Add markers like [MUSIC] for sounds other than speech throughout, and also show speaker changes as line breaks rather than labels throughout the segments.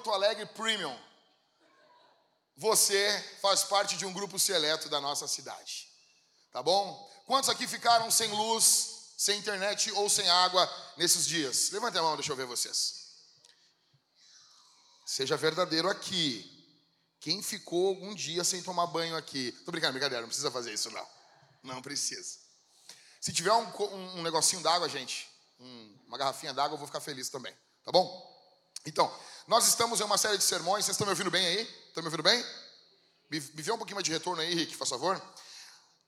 Porto Alegre Premium. Você faz parte de um grupo seleto da nossa cidade. Tá bom? Quantos aqui ficaram sem luz, sem internet ou sem água nesses dias? Levante a mão, deixa eu ver vocês. Seja verdadeiro aqui. Quem ficou algum dia sem tomar banho aqui? Tô brincando, brincadeira, não precisa fazer isso não. Não precisa. Se tiver um, um, um negocinho d'água, gente, um, uma garrafinha d'água, eu vou ficar feliz também. Tá bom? Então, nós estamos em uma série de sermões. Vocês estão me ouvindo bem aí? Estão me ouvindo bem? Me, me vê um pouquinho mais de retorno aí, Rick, por favor.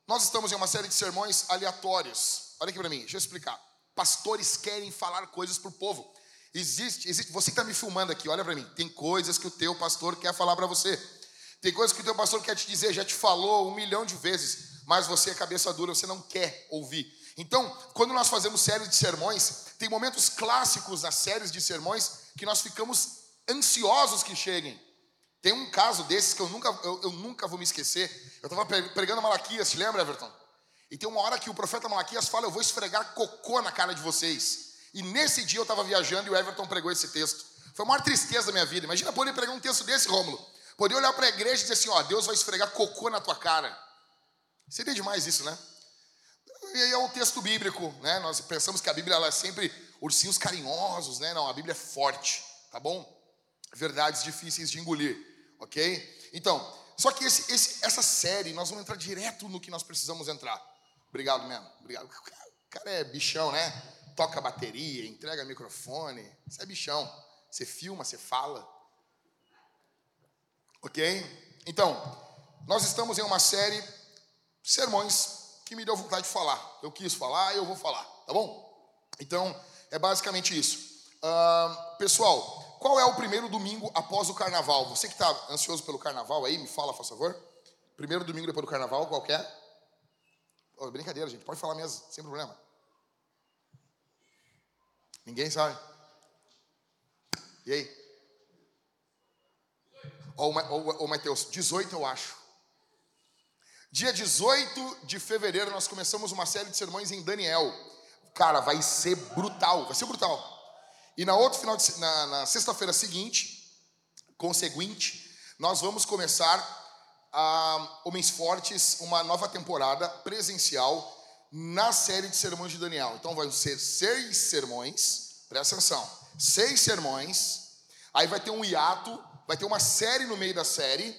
Nós estamos em uma série de sermões aleatórios. Olha aqui para mim, deixa eu explicar. Pastores querem falar coisas para o povo. Existe, existe, você que está me filmando aqui, olha para mim. Tem coisas que o teu pastor quer falar para você. Tem coisas que o teu pastor quer te dizer, já te falou um milhão de vezes, mas você é cabeça dura, você não quer ouvir. Então, quando nós fazemos séries de sermões, tem momentos clássicos nas séries de sermões que nós ficamos ansiosos que cheguem. Tem um caso desses que eu nunca, eu, eu nunca vou me esquecer. Eu estava pregando Malaquias, te lembra, Everton? E tem uma hora que o profeta Malaquias fala: Eu vou esfregar cocô na cara de vocês. E nesse dia eu estava viajando e o Everton pregou esse texto. Foi a maior tristeza da minha vida. Imagina poder pregar um texto desse, Rômulo. Poder olhar para a igreja e dizer assim: Ó, Deus vai esfregar cocô na tua cara. Seria demais isso, né? E aí é o texto bíblico, né? Nós pensamos que a Bíblia ela é sempre ursinhos carinhosos, né? Não, a Bíblia é forte, tá bom? Verdades difíceis de engolir ok? Então, só que esse, esse, essa série, nós vamos entrar direto no que nós precisamos entrar. Obrigado mesmo, obrigado. [LAUGHS] O cara é bichão, né? Toca bateria, entrega microfone. Você é bichão. Você filma, você fala. Ok? Então, nós estamos em uma série sermões que me deu vontade de falar. Eu quis falar, eu vou falar, tá bom? Então, é basicamente isso. Uh, pessoal, qual é o primeiro domingo após o carnaval? Você que está ansioso pelo carnaval aí, me fala, por favor. Primeiro domingo depois do carnaval, qual é? Oh, brincadeira, gente. Pode falar mesmo, sem problema. Ninguém sabe? E aí? Ô, oh, oh, Mateus, 18 eu acho. Dia 18 de fevereiro nós começamos uma série de sermões em Daniel. Cara, vai ser brutal, vai ser brutal. E na outra final de, na, na sexta-feira seguinte, conseguinte, nós vamos começar a Homens Fortes, uma nova temporada presencial na série de sermões de Daniel. Então vão ser seis sermões, presta atenção, seis sermões, aí vai ter um hiato, vai ter uma série no meio da série,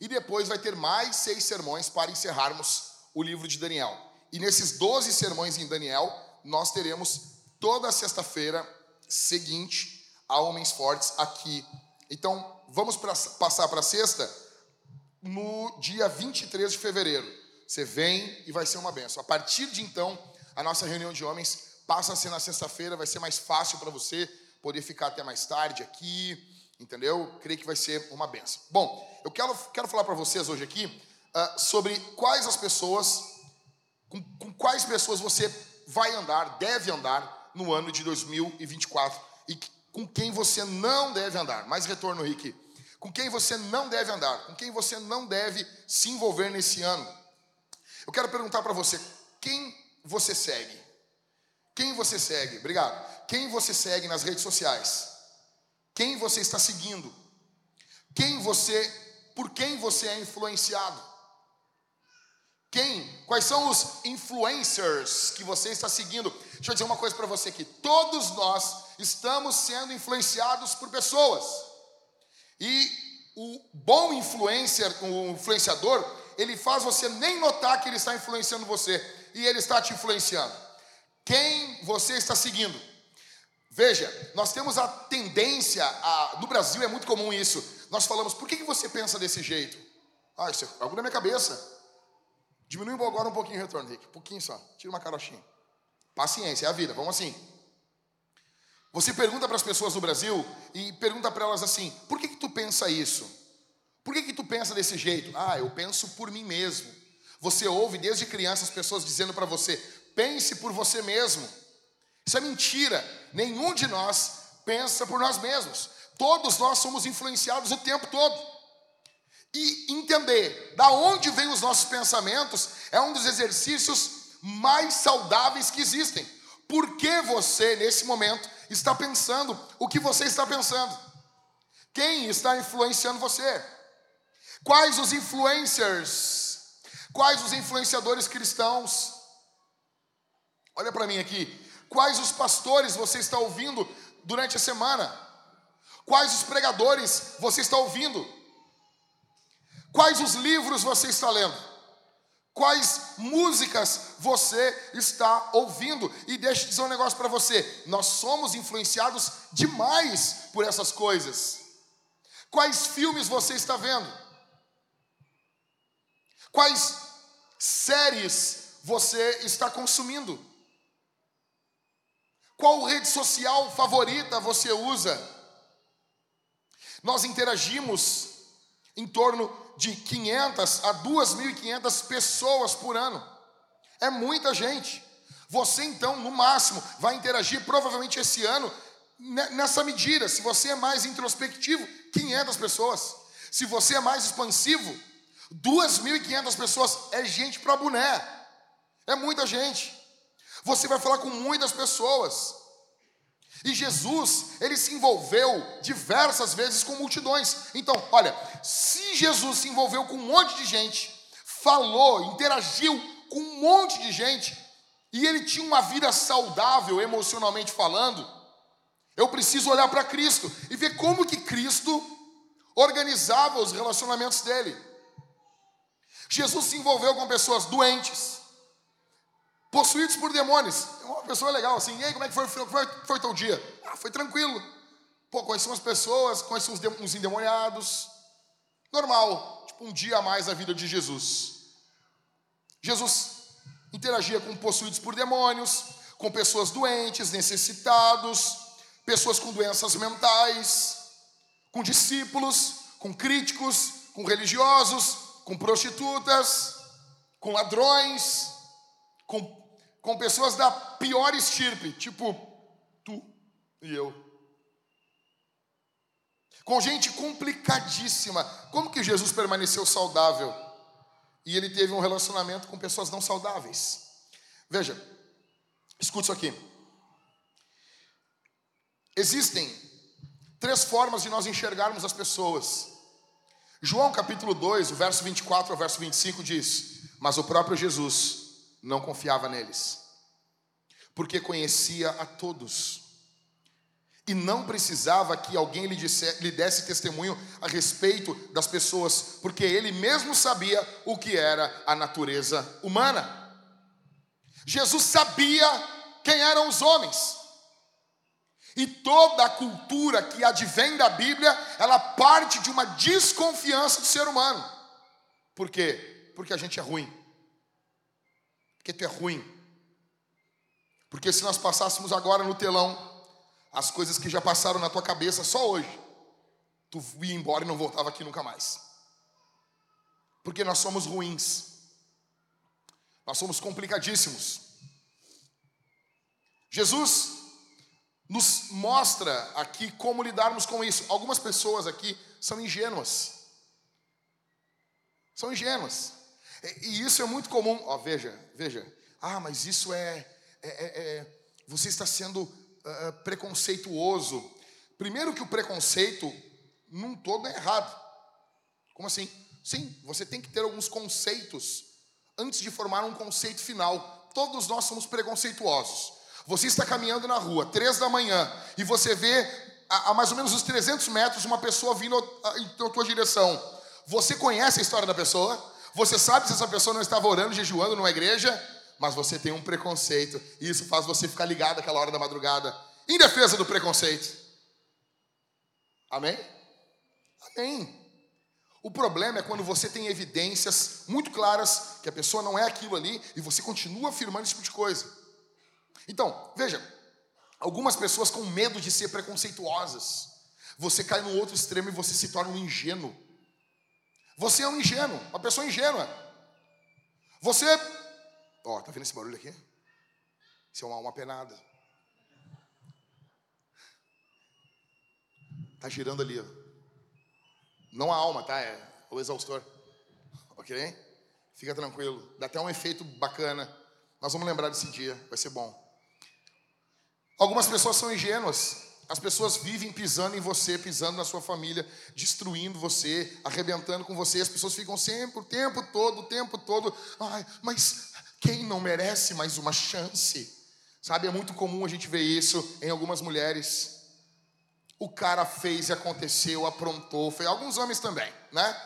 e depois vai ter mais seis sermões para encerrarmos o livro de Daniel. E nesses doze sermões em Daniel, nós teremos toda sexta-feira seguinte a Homens Fortes aqui. Então, vamos pra, passar para sexta no dia 23 de fevereiro. Você vem e vai ser uma benção. A partir de então, a nossa reunião de homens passa a ser na sexta-feira, vai ser mais fácil para você poder ficar até mais tarde aqui, entendeu? Creio que vai ser uma benção. Bom, eu quero, quero falar para vocês hoje aqui uh, sobre quais as pessoas, com, com quais pessoas você vai andar, deve andar no ano de 2024 e com quem você não deve andar. Mais retorno, Rick. Com quem você não deve andar, com quem você não deve se envolver nesse ano. Eu quero perguntar para você: quem você segue? Quem você segue? Obrigado. Quem você segue nas redes sociais? Quem você está seguindo? Quem você, por quem você é influenciado? Quem? Quais são os influencers que você está seguindo? Deixa eu dizer uma coisa para você aqui. Todos nós estamos sendo influenciados por pessoas. E o bom influencer, o influenciador, ele faz você nem notar que ele está influenciando você. E ele está te influenciando. Quem você está seguindo? Veja, nós temos a tendência, a, no Brasil é muito comum isso. Nós falamos, por que, que você pensa desse jeito? Ah, isso é algo na minha cabeça. Diminui agora um pouquinho o retorno, Rick. Um pouquinho só. Tira uma carochinha. Paciência, é a vida. Vamos assim. Você pergunta para as pessoas no Brasil e pergunta para elas assim: por que, que tu pensa isso? Por que, que tu pensa desse jeito? Ah, eu penso por mim mesmo. Você ouve desde criança as pessoas dizendo para você: pense por você mesmo. Isso é mentira. Nenhum de nós pensa por nós mesmos. Todos nós somos influenciados o tempo todo. E entender da onde vêm os nossos pensamentos é um dos exercícios mais saudáveis que existem. por que você, nesse momento, está pensando o que você está pensando. Quem está influenciando você? Quais os influencers? Quais os influenciadores cristãos? Olha para mim aqui. Quais os pastores você está ouvindo durante a semana? Quais os pregadores você está ouvindo? Quais os livros você está lendo? Quais músicas você está ouvindo? E deixa eu dizer um negócio para você: nós somos influenciados demais por essas coisas. Quais filmes você está vendo? Quais séries você está consumindo? Qual rede social favorita você usa? Nós interagimos em torno de 500 a 2.500 pessoas por ano. É muita gente. Você então, no máximo, vai interagir provavelmente esse ano nessa medida. Se você é mais introspectivo, 500 pessoas. Se você é mais expansivo, 2.500 pessoas é gente para boné. É muita gente. Você vai falar com muitas pessoas. E Jesus, ele se envolveu diversas vezes com multidões. Então, olha, se Jesus se envolveu com um monte de gente, falou, interagiu com um monte de gente, e ele tinha uma vida saudável emocionalmente falando, eu preciso olhar para Cristo e ver como que Cristo organizava os relacionamentos dele. Jesus se envolveu com pessoas doentes, possuídos por demônios. É uma pessoa legal assim. E aí, como é que foi, foi, foi teu dia? Ah, foi tranquilo. Pô, conheci umas pessoas, conheci uns, uns endemoniados. Normal, tipo um dia a mais na vida de Jesus. Jesus interagia com possuídos por demônios, com pessoas doentes, necessitados, pessoas com doenças mentais, com discípulos, com críticos, com religiosos, com prostitutas, com ladrões, com com pessoas da pior estirpe, tipo tu e eu. Com gente complicadíssima. Como que Jesus permaneceu saudável? E ele teve um relacionamento com pessoas não saudáveis. Veja, escute isso aqui. Existem três formas de nós enxergarmos as pessoas. João capítulo 2, o verso 24 ao verso 25 diz: Mas o próprio Jesus não confiava neles, porque conhecia a todos. E não precisava que alguém lhe, disse, lhe desse testemunho a respeito das pessoas, porque ele mesmo sabia o que era a natureza humana. Jesus sabia quem eram os homens. E toda a cultura que advém da Bíblia, ela parte de uma desconfiança do ser humano. Por quê? Porque a gente é ruim porque tu é ruim. Porque se nós passássemos agora no telão as coisas que já passaram na tua cabeça só hoje, tu ia embora e não voltava aqui nunca mais. Porque nós somos ruins. Nós somos complicadíssimos. Jesus nos mostra aqui como lidarmos com isso. Algumas pessoas aqui são ingênuas. São ingênuas. E isso é muito comum. Ó, veja, veja. Ah, mas isso é. é, é, é você está sendo uh, preconceituoso. Primeiro, que o preconceito, num todo, é errado. Como assim? Sim, você tem que ter alguns conceitos antes de formar um conceito final. Todos nós somos preconceituosos. Você está caminhando na rua, três da manhã, e você vê a, a mais ou menos uns 300 metros uma pessoa vindo em tua direção. Você conhece a história da pessoa? Você sabe se essa pessoa não estava orando, jejuando numa igreja, mas você tem um preconceito, e isso faz você ficar ligado àquela hora da madrugada, em defesa do preconceito. Amém? Amém. O problema é quando você tem evidências muito claras que a pessoa não é aquilo ali e você continua afirmando esse tipo de coisa. Então, veja, algumas pessoas com medo de ser preconceituosas, você cai no outro extremo e você se torna um ingênuo. Você é um ingênuo, uma pessoa ingênua. Você. Ó, oh, tá vendo esse barulho aqui? Isso é uma alma penada. Tá girando ali, ó. Não a alma, tá? É o exaustor. Ok? Fica tranquilo. Dá até um efeito bacana. Nós vamos lembrar desse dia, vai ser bom. Algumas pessoas são ingênuas. As pessoas vivem pisando em você, pisando na sua família, destruindo você, arrebentando com você. As pessoas ficam sempre, o tempo todo, o tempo todo. Ai, mas quem não merece mais uma chance? Sabe, é muito comum a gente ver isso em algumas mulheres. O cara fez e aconteceu, aprontou, fez. Alguns homens também, né?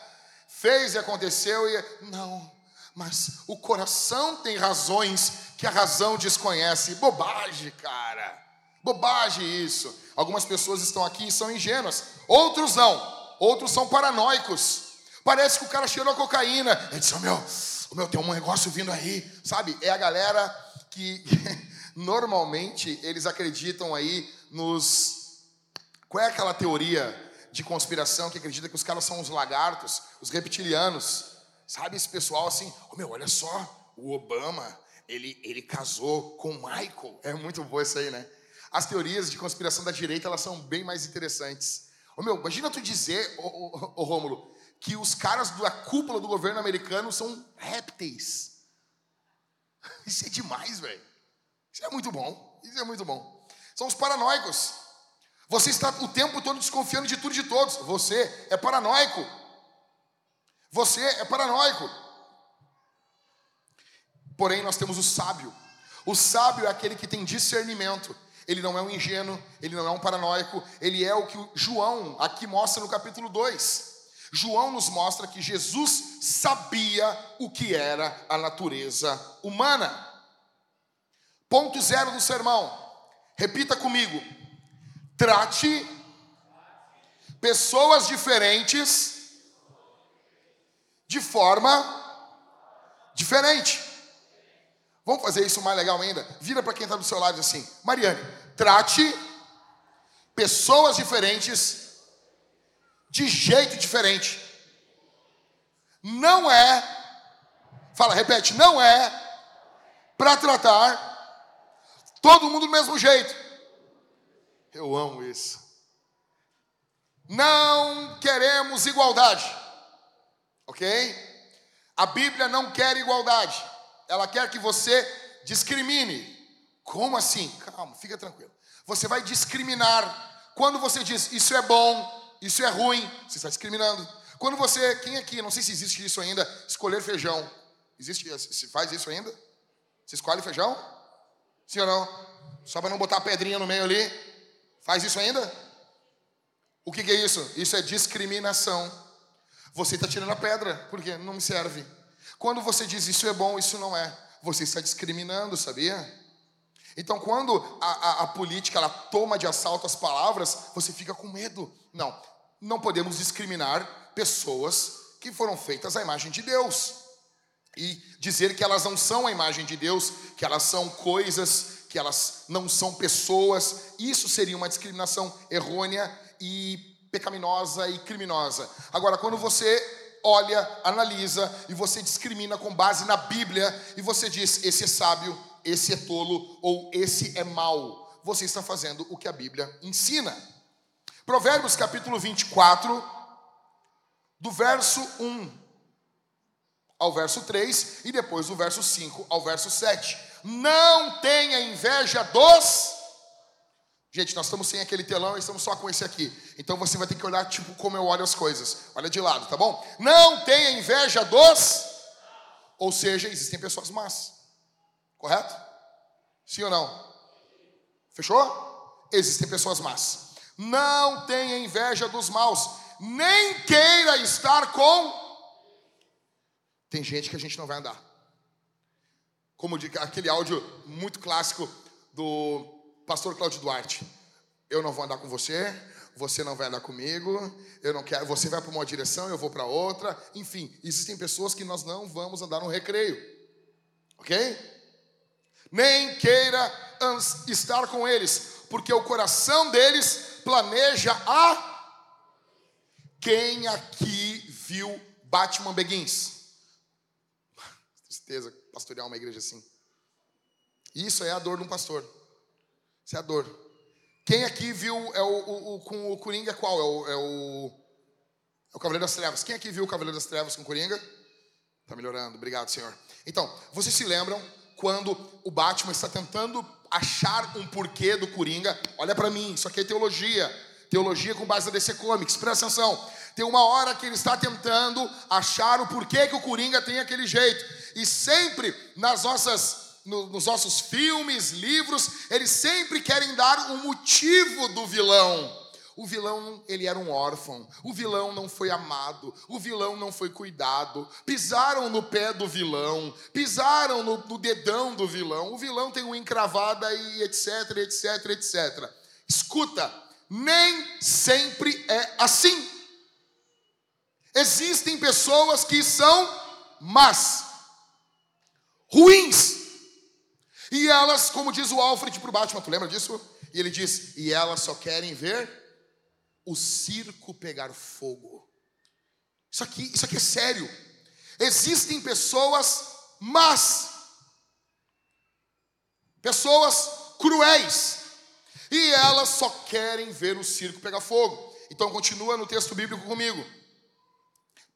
Fez e aconteceu e. Não, mas o coração tem razões que a razão desconhece. Bobagem, cara. Bobagem isso. Algumas pessoas estão aqui e são ingênuas, outros não. Outros são paranoicos. Parece que o cara cheirou cocaína. Ele disse: oh, meu, oh, meu, tem um negócio vindo aí. Sabe? É a galera que [LAUGHS] normalmente eles acreditam aí nos. Qual é aquela teoria de conspiração que acredita que os caras são os lagartos, os reptilianos? Sabe esse pessoal assim? Oh, meu, olha só, o Obama, ele, ele casou com o Michael. É muito bom isso aí, né? As teorias de conspiração da direita, elas são bem mais interessantes. Ô meu, imagina tu dizer, ô, ô, ô Rômulo, que os caras da cúpula do governo americano são répteis. [LAUGHS] Isso é demais, velho. Isso é muito bom. Isso é muito bom. São os paranoicos. Você está o tempo todo desconfiando de tudo e de todos. Você é paranoico. Você é paranoico. Porém, nós temos o sábio. O sábio é aquele que tem discernimento ele não é um ingênuo, ele não é um paranoico, ele é o que João aqui mostra no capítulo 2. João nos mostra que Jesus sabia o que era a natureza humana. Ponto zero do sermão. Repita comigo. Trate pessoas diferentes de forma diferente. Vamos fazer isso mais legal ainda? Vira para quem está do seu lado assim, Mariane, trate pessoas diferentes de jeito diferente. Não é, fala, repete, não é para tratar todo mundo do mesmo jeito. Eu amo isso. Não queremos igualdade, ok? A Bíblia não quer igualdade. Ela quer que você discrimine. Como assim? Calma, fica tranquilo. Você vai discriminar. Quando você diz isso é bom, isso é ruim, você está discriminando. Quando você, quem aqui, não sei se existe isso ainda, escolher feijão. Existe, se faz isso ainda? Você escolhe feijão? Sim ou não? Só para não botar a pedrinha no meio ali. Faz isso ainda? O que, que é isso? Isso é discriminação. Você está tirando a pedra, porque não me serve. Quando você diz isso é bom, isso não é, você está discriminando, sabia? Então, quando a, a, a, política ela toma de assalto as palavras, você fica com medo. Não, não podemos discriminar pessoas que foram feitas à imagem de Deus e dizer que elas não são a imagem de Deus, que elas são coisas, que elas não são pessoas. Isso seria uma discriminação errônea e pecaminosa e criminosa. Agora, quando você olha, analisa e você discrimina com base na Bíblia e você diz: esse é sábio, esse é tolo ou esse é mau. Você está fazendo o que a Bíblia ensina. Provérbios capítulo 24, do verso 1 ao verso 3 e depois do verso 5 ao verso 7. Não tenha inveja dos Gente, nós estamos sem aquele telão e estamos só com esse aqui. Então você vai ter que olhar tipo como eu olho as coisas. Olha de lado, tá bom? Não tenha inveja dos. Ou seja, existem pessoas más. Correto? Sim ou não? Fechou? Existem pessoas más. Não tenha inveja dos maus, nem queira estar com. Tem gente que a gente não vai andar. Como aquele áudio muito clássico do Pastor Cláudio Duarte, eu não vou andar com você, você não vai andar comigo, eu não quero, você vai para uma direção, eu vou para outra. Enfim, existem pessoas que nós não vamos andar no recreio. OK? Nem queira estar com eles, porque o coração deles planeja a Quem aqui viu Batman Begins? [LAUGHS] Tristeza pastorear uma igreja assim. Isso é a dor de um pastor. Isso é a dor. Quem aqui viu é o, o, o com o Coringa qual? É o, é o, é o Cavaleiro das Trevas. Quem aqui viu o Cavaleiro das Trevas com o Coringa? Está melhorando, obrigado, Senhor. Então, vocês se lembram quando o Batman está tentando achar um porquê do Coringa. Olha para mim, isso aqui é teologia. Teologia com base na DC Comics. Presta atenção. Tem uma hora que ele está tentando achar o porquê que o Coringa tem aquele jeito. E sempre nas nossas nos nossos filmes, livros, eles sempre querem dar um motivo do vilão. O vilão, ele era um órfão. O vilão não foi amado. O vilão não foi cuidado. Pisaram no pé do vilão. Pisaram no, no dedão do vilão. O vilão tem uma encravada e etc, etc, etc. Escuta, nem sempre é assim. Existem pessoas que são más, ruins. E elas, como diz o Alfred para o Batman, tu lembra disso? E ele diz: e elas só querem ver o circo pegar fogo. Isso aqui, isso aqui é sério. Existem pessoas más, pessoas cruéis, e elas só querem ver o circo pegar fogo. Então continua no texto bíblico comigo.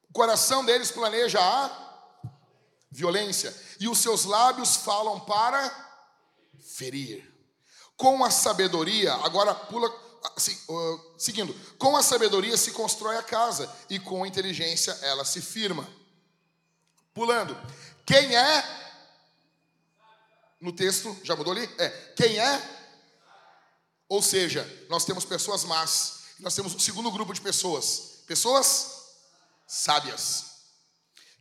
O coração deles planeja a violência, e os seus lábios falam para ferir. Com a sabedoria, agora pula assim, uh, seguindo, com a sabedoria se constrói a casa e com a inteligência ela se firma. Pulando, quem é no texto, já mudou ali? É, quem é? Ou seja, nós temos pessoas más, nós temos um segundo grupo de pessoas, pessoas sábias.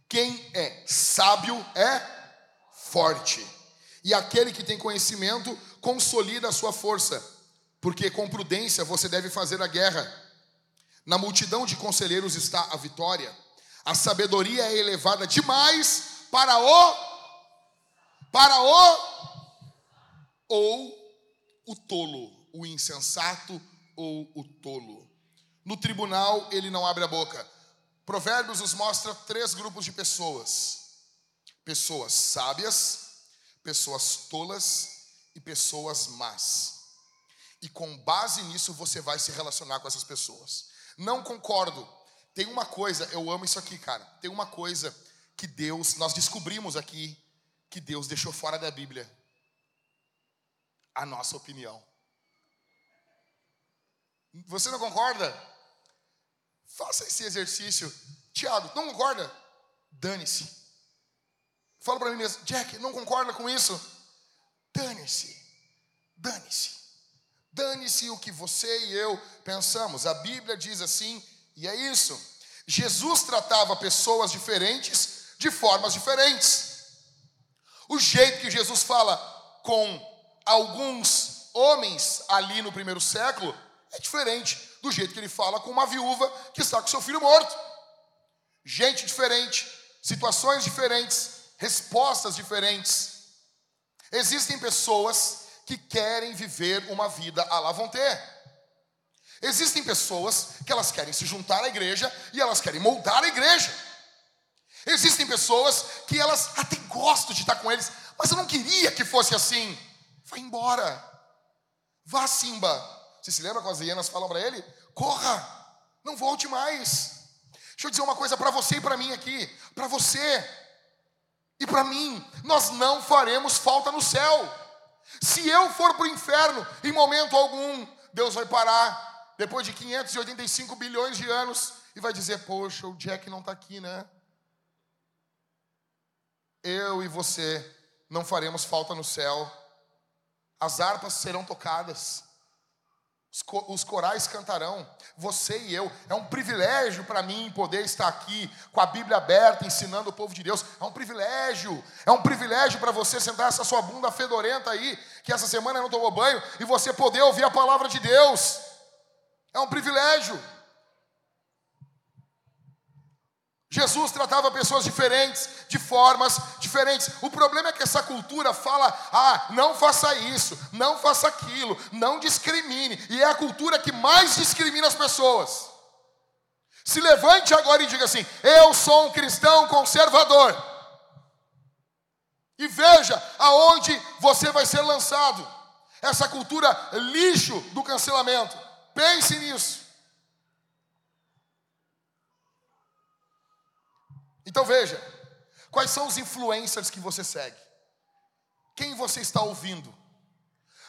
Quem é sábio é forte. E aquele que tem conhecimento consolida a sua força porque com prudência você deve fazer a guerra. Na multidão de conselheiros está a vitória. A sabedoria é elevada demais para o para o ou o tolo, o insensato ou o tolo. No tribunal ele não abre a boca. Provérbios nos mostra três grupos de pessoas: pessoas sábias, pessoas tolas e pessoas más. E com base nisso você vai se relacionar com essas pessoas. Não concordo. Tem uma coisa, eu amo isso aqui, cara. Tem uma coisa que Deus, nós descobrimos aqui, que Deus deixou fora da Bíblia. A nossa opinião. Você não concorda? Faça esse exercício. Tiago, não concorda? Dane-se. Fala para mim mesmo, Jack, não concorda com isso? Dane-se. Dane-se. Dane-se o que você e eu pensamos. A Bíblia diz assim, e é isso. Jesus tratava pessoas diferentes de formas diferentes. O jeito que Jesus fala com alguns homens ali no primeiro século é diferente do jeito que ele fala com uma viúva que está com seu filho morto. Gente diferente, situações diferentes, respostas diferentes. Existem pessoas que querem viver uma vida à la ter. Existem pessoas que elas querem se juntar à igreja e elas querem moldar a igreja. Existem pessoas que elas até gostam de estar com eles, mas eu não queria que fosse assim. Vai embora. Vá, Simba. Você se lembra quando as hienas falam para ele? Corra, não volte mais. Deixa eu dizer uma coisa para você e para mim aqui. Para você e para mim, nós não faremos falta no céu. Se eu for para o inferno, em momento algum, Deus vai parar, depois de 585 bilhões de anos, e vai dizer: Poxa, o Jack não está aqui, né? Eu e você não faremos falta no céu, as harpas serão tocadas, os corais cantarão, você e eu. É um privilégio para mim poder estar aqui com a Bíblia aberta, ensinando o povo de Deus. É um privilégio. É um privilégio para você sentar essa sua bunda fedorenta aí, que essa semana não tomou banho, e você poder ouvir a palavra de Deus. É um privilégio. Jesus tratava pessoas diferentes, de formas diferentes. O problema é que essa cultura fala: ah, não faça isso, não faça aquilo, não discrimine. E é a cultura que mais discrimina as pessoas. Se levante agora e diga assim: eu sou um cristão conservador. E veja aonde você vai ser lançado. Essa cultura lixo do cancelamento. Pense nisso. Então veja, quais são os influencers que você segue? Quem você está ouvindo?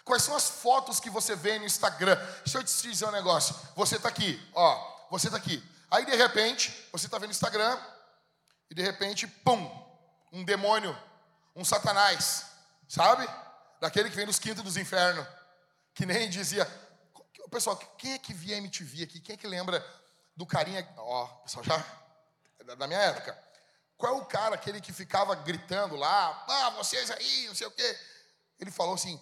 Quais são as fotos que você vê no Instagram? Deixa eu te dizer um negócio. Você está aqui, ó. Você está aqui. Aí de repente, você está vendo o Instagram e de repente, pum, um demônio, um satanás, sabe? Daquele que vem dos quintos dos infernos. Que nem [LAUGHS] dizia. Pessoal, quem é que via MTV aqui? Quem é que lembra do carinha. Ó, pessoal, já. Da minha época. Qual é o cara, aquele que ficava gritando lá? Ah, vocês aí, não sei o quê. Ele falou assim: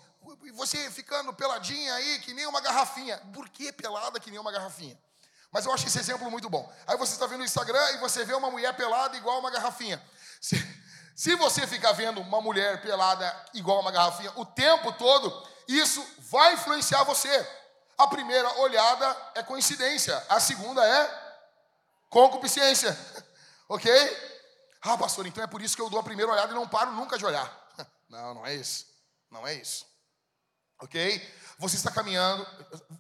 você ficando peladinha aí, que nem uma garrafinha. Por que pelada que nem uma garrafinha? Mas eu acho esse exemplo muito bom. Aí você está vendo no Instagram e você vê uma mulher pelada igual uma garrafinha. Se, se você ficar vendo uma mulher pelada igual uma garrafinha o tempo todo, isso vai influenciar você. A primeira olhada é coincidência, a segunda é concupiscência. [LAUGHS] ok? Ah, pastor, então é por isso que eu dou a primeira olhada e não paro nunca de olhar. [LAUGHS] Não, não é isso. Não é isso ok? Você está caminhando,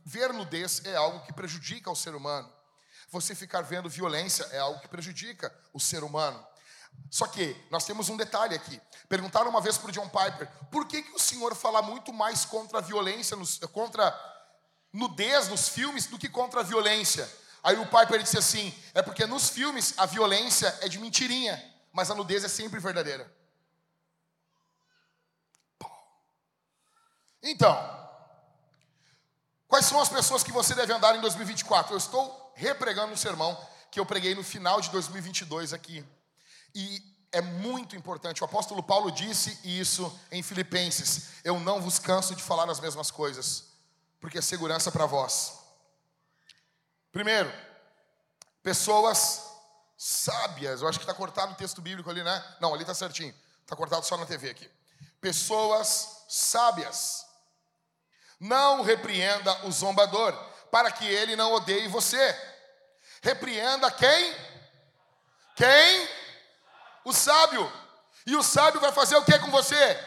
ver nudez é algo que prejudica o ser humano. Você ficar vendo violência é algo que prejudica o ser humano. Só que nós temos um detalhe aqui. Perguntaram uma vez para o John Piper, por que, que o senhor fala muito mais contra a violência, contra nudez nos filmes do que contra a violência? Aí o Piper disse assim, é porque nos filmes a violência é de mentirinha, mas a nudez é sempre verdadeira. Então, quais são as pessoas que você deve andar em 2024? Eu estou repregando um sermão que eu preguei no final de 2022 aqui. E é muito importante. O apóstolo Paulo disse isso em Filipenses: Eu não vos canso de falar as mesmas coisas, porque é segurança para vós. Primeiro, pessoas sábias. Eu acho que está cortado o texto bíblico ali, né? Não, ali está certinho. Está cortado só na TV aqui. Pessoas sábias. Não repreenda o zombador, para que ele não odeie você. Repreenda quem? Quem? O sábio. E o sábio vai fazer o que com você?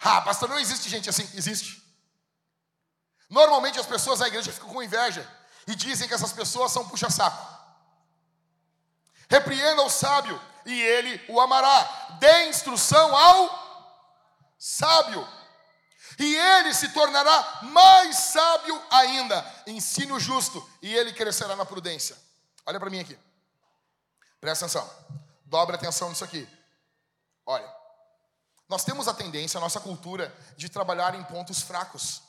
Ah, pastor, não existe gente assim. Existe. Normalmente as pessoas da igreja ficam com inveja e dizem que essas pessoas são puxa-saco. Repreenda o sábio e ele o amará. Dê instrução ao sábio e ele se tornará mais sábio ainda. Ensine o justo, e ele crescerá na prudência. Olha para mim aqui. Presta atenção. Dobre atenção nisso aqui. Olha. Nós temos a tendência, a nossa cultura, de trabalhar em pontos fracos.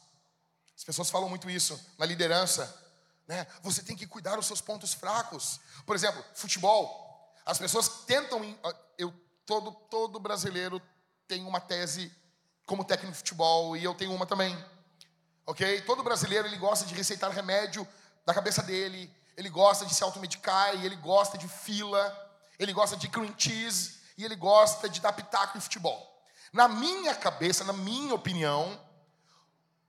As pessoas falam muito isso na liderança. Né? Você tem que cuidar dos seus pontos fracos. Por exemplo, futebol. As pessoas tentam. Eu, todo, todo brasileiro tem uma tese como técnico de futebol, e eu tenho uma também. Ok? Todo brasileiro ele gosta de receitar remédio da cabeça dele, ele gosta de se automedicar, e ele gosta de fila, ele gosta de cream cheese, e ele gosta de dar pitaco em futebol. Na minha cabeça, na minha opinião,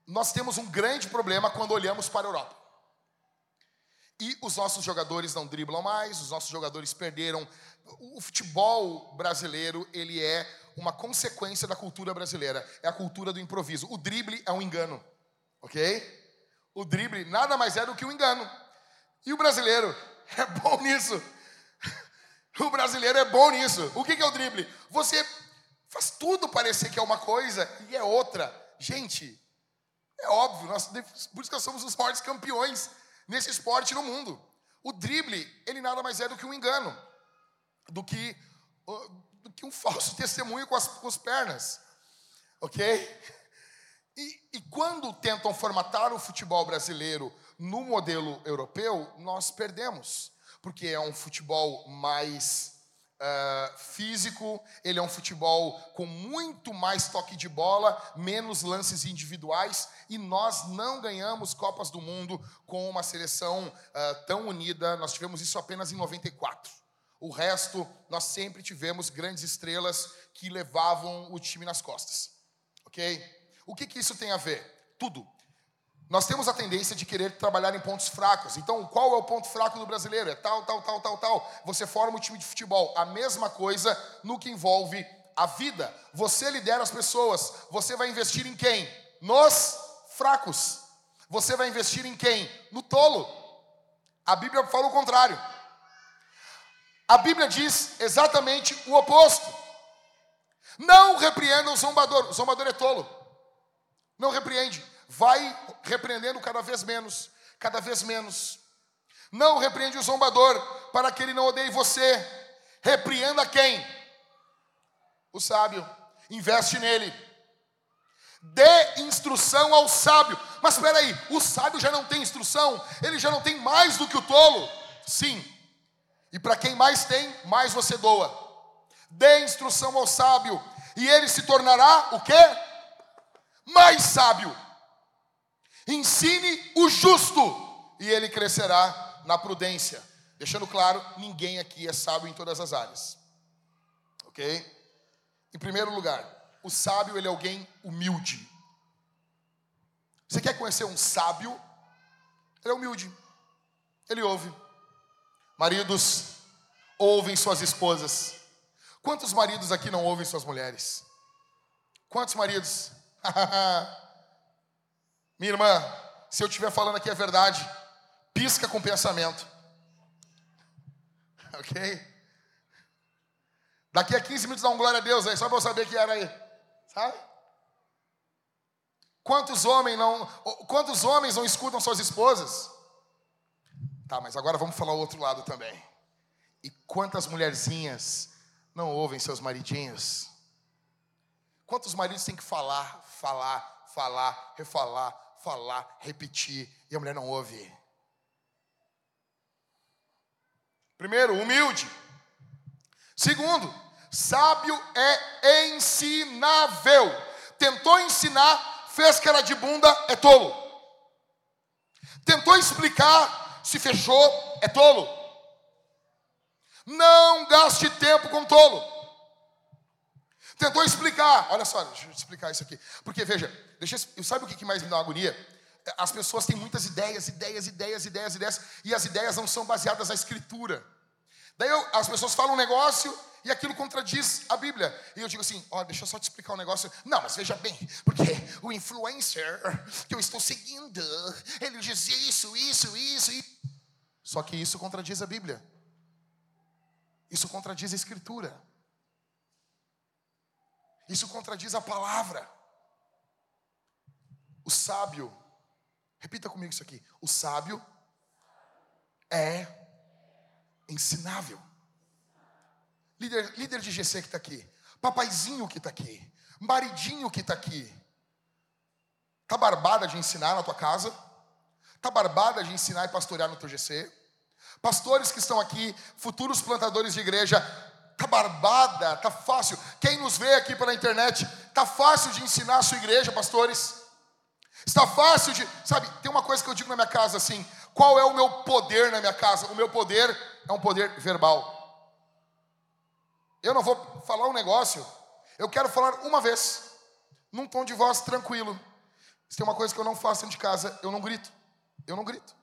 nós temos um grande problema quando olhamos para a Europa. E os nossos jogadores não driblam mais, os nossos jogadores perderam. O futebol brasileiro, ele é uma consequência da cultura brasileira. É a cultura do improviso. O drible é um engano. Ok? O drible nada mais é do que um engano. E o brasileiro é bom nisso. [LAUGHS] O brasileiro é bom nisso. O que é o drible? Você faz tudo parecer que é uma coisa e é outra. Gente, é óbvio, nós, por isso que nós somos os maiores campeões nesse esporte no mundo. O drible, ele nada mais é do que um engano, do que do que um [LAUGHS] falso testemunho com as, com as pernas. Ok? E, e quando tentam formatar o futebol brasileiro no modelo europeu, nós perdemos. Porque é um futebol mais Uh, físico, ele é um futebol com muito mais toque de bola, menos lances individuais, e nós não ganhamos Copas do Mundo com uma seleção uh, tão unida. Nós tivemos isso apenas em 94. O resto, nós sempre tivemos grandes estrelas que levavam o time nas costas. Ok? O que, que isso tem a ver? Tudo. Nós temos a tendência de querer trabalhar em pontos fracos. Então, qual é o ponto fraco do brasileiro? É tal, tal, tal, tal, tal. Você forma um time de futebol. A mesma coisa no que envolve a vida. Você lidera as pessoas. Você vai investir em quem? Nos fracos. Você vai investir em quem? No tolo. A Bíblia fala o contrário. A Bíblia diz exatamente o oposto. Não repreenda o zombador. O zombador é tolo. Não repreende. Vai repreendendo cada vez menos, cada vez menos. Não repreende o zombador, para que ele não odeie você. Repreenda quem? O sábio. Investe nele. Dê instrução ao sábio. Mas espera aí, o sábio já não tem instrução? Ele já não tem mais do que o tolo? Sim. E para quem mais tem, mais você doa. Dê instrução ao sábio, e ele se tornará o quê? Mais sábio. Ensine o justo, e ele crescerá na prudência. Deixando claro, ninguém aqui é sábio em todas as áreas. Ok? Em primeiro lugar, o sábio ele é alguém humilde. Você quer conhecer um sábio? Ele é humilde. Ele ouve. Maridos ouvem suas esposas. Quantos maridos aqui não ouvem suas mulheres? Quantos maridos? [LAUGHS] Minha irmã, se eu estiver falando aqui a verdade, pisca com pensamento. [LAUGHS] Ok? Daqui a 15 minutos dá um glória a Deus aí, só para eu saber que era aí. Sabe? Quantos homens não, quantos homens não escutam suas esposas? Tá, mas agora vamos falar o outro lado também. E quantas mulherzinhas não ouvem seus maridinhos? Quantos maridos têm que falar, falar, falar, refalar, falar, repetir e a mulher não ouve? Primeiro, humilde. Segundo, Sábio é ensinável. Tentou ensinar, fez era de bunda, é tolo. Tentou explicar, se fechou, é tolo. Não gaste tempo com tolo. Tentou explicar, olha só, deixa eu explicar isso aqui. Porque veja, deixa, sabe o que mais me dá uma agonia? As pessoas têm muitas ideias, ideias, ideias, ideias, ideias, e as ideias não são baseadas na escritura. Daí eu, as pessoas falam um negócio e aquilo contradiz a Bíblia. E eu digo assim: ó, deixa eu só te explicar um negócio. Não, mas veja bem, porque o influencer que eu estou seguindo, ele diz isso, isso, isso, e. Só que isso contradiz a Bíblia. Isso contradiz a Escritura. Isso contradiz a palavra. O sábio, repita comigo isso aqui: o sábio é ensinável. Líder, líder de GC que está aqui. Papaizinho que está aqui. Maridinho que está aqui. Está barbada de ensinar na tua casa? Está barbada de ensinar e pastorear no teu GC? Pastores que estão aqui, futuros plantadores de igreja, está barbada, está fácil. Quem nos vê aqui pela internet, está fácil de ensinar a sua igreja, pastores? Está fácil de. Sabe, tem uma coisa que eu digo na minha casa assim: qual é o meu poder na minha casa? O meu poder é um poder verbal. Eu não vou falar um negócio, eu quero falar uma vez, num tom de voz tranquilo. Se tem uma coisa que eu não faço dentro de casa, eu não grito. Eu não grito.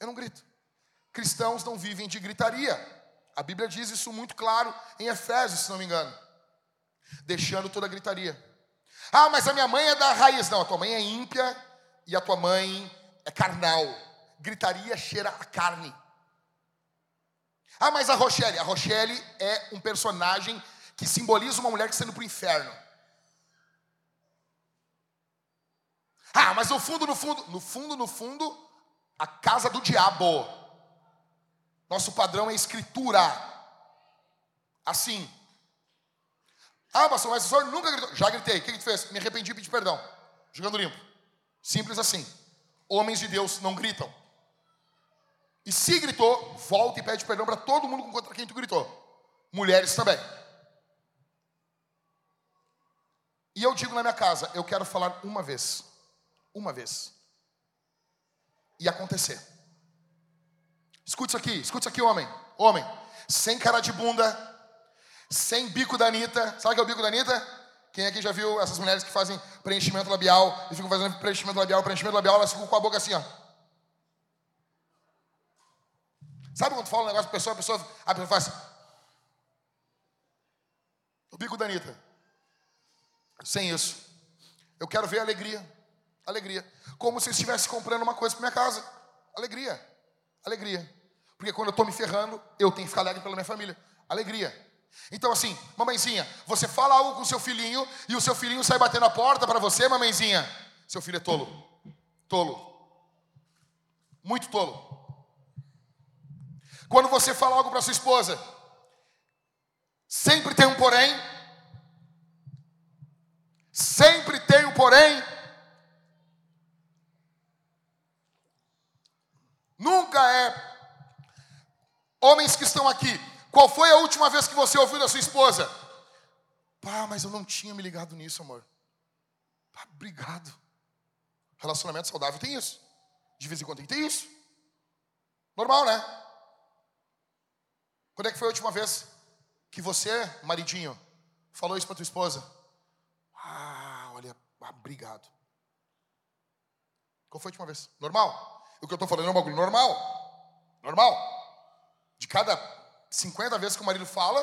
Eu não grito. Cristãos não vivem de gritaria. A Bíblia diz isso muito claro em Efésios, se não me engano. Deixando toda a gritaria. Ah, mas a minha mãe é da raiz. Não, a tua mãe é ímpia e a tua mãe é carnal. Gritaria cheira a carne. Ah, mas a Rochelle. A Rochelle é um personagem que simboliza uma mulher que está indo para o inferno. Ah, mas no fundo, no fundo, no fundo, no fundo, a casa do diabo. Nosso padrão é escritura. Assim. Ah, pastor, mas o senhor nunca gritou. Já gritei. O que, tu fez? Me arrependi e pedi perdão. Jogando limpo. Simples assim. Homens de Deus não gritam. E se gritou, volta e pede perdão para todo mundo contra quem tu gritou. Mulheres também. E eu digo na minha casa, eu quero falar uma vez. Uma vez. E acontecer. Escute isso aqui, escute isso aqui, homem. Homem, sem cara de bunda, sem bico da Anitta. Sabe o que é o bico da Anitta? Quem aqui já viu essas mulheres que fazem preenchimento labial e ficam fazendo preenchimento labial, preenchimento labial, elas ficam com a boca assim, ó. Sabe quando fala um negócio para a pessoa, a pessoa, a pessoa faz. O bico da Anitta. Sem isso. Eu quero ver alegria. Alegria. Como se eu estivesse comprando uma coisa para minha casa. Alegria. Alegria. Porque quando eu estou me ferrando, eu tenho que ficar alegre pela minha família. Alegria. Então, assim, mamãezinha, você fala algo com seu filhinho e o seu filhinho sai batendo a porta para você, mamãezinha. seu filho é tolo. Tolo. Muito tolo. Quando você fala algo para sua esposa, sempre tem um porém. Sempre tem um porém. Nunca é. Homens que estão aqui, qual foi a última vez que você ouviu da sua esposa? Pá, mas eu não tinha me ligado nisso, amor. Pá, obrigado. Relacionamento saudável tem isso. De vez em quando tem, tem isso. Normal, né? Quando é que foi a última vez que você, maridinho, falou isso para tua esposa? Ah, olha, ah, obrigado. Qual foi a última vez? Normal? O que eu estou falando é um bagulho normal. Normal. De cada 50 vezes que o marido fala,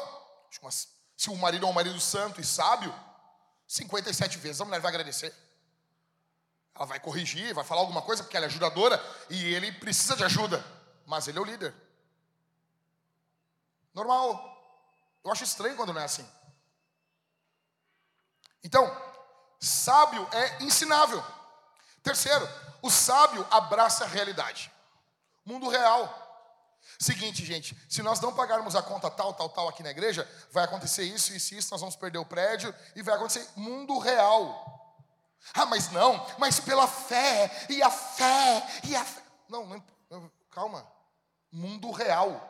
se o marido é um marido santo e sábio, 57 vezes a mulher vai agradecer. Ela vai corrigir, vai falar alguma coisa, porque ela é ajudadora e ele precisa de ajuda. Mas ele é o líder. Normal. Eu acho estranho quando não é assim. Então, sábio é ensinável. Terceiro, o sábio abraça a realidade. Mundo real. Seguinte, gente, se nós não pagarmos a conta tal, tal, tal aqui na igreja, vai acontecer isso, isso, isso, nós vamos perder o prédio e vai acontecer mundo real. Ah, mas não, mas pela fé, e a fé, e a fé. Não, não calma. Mundo real.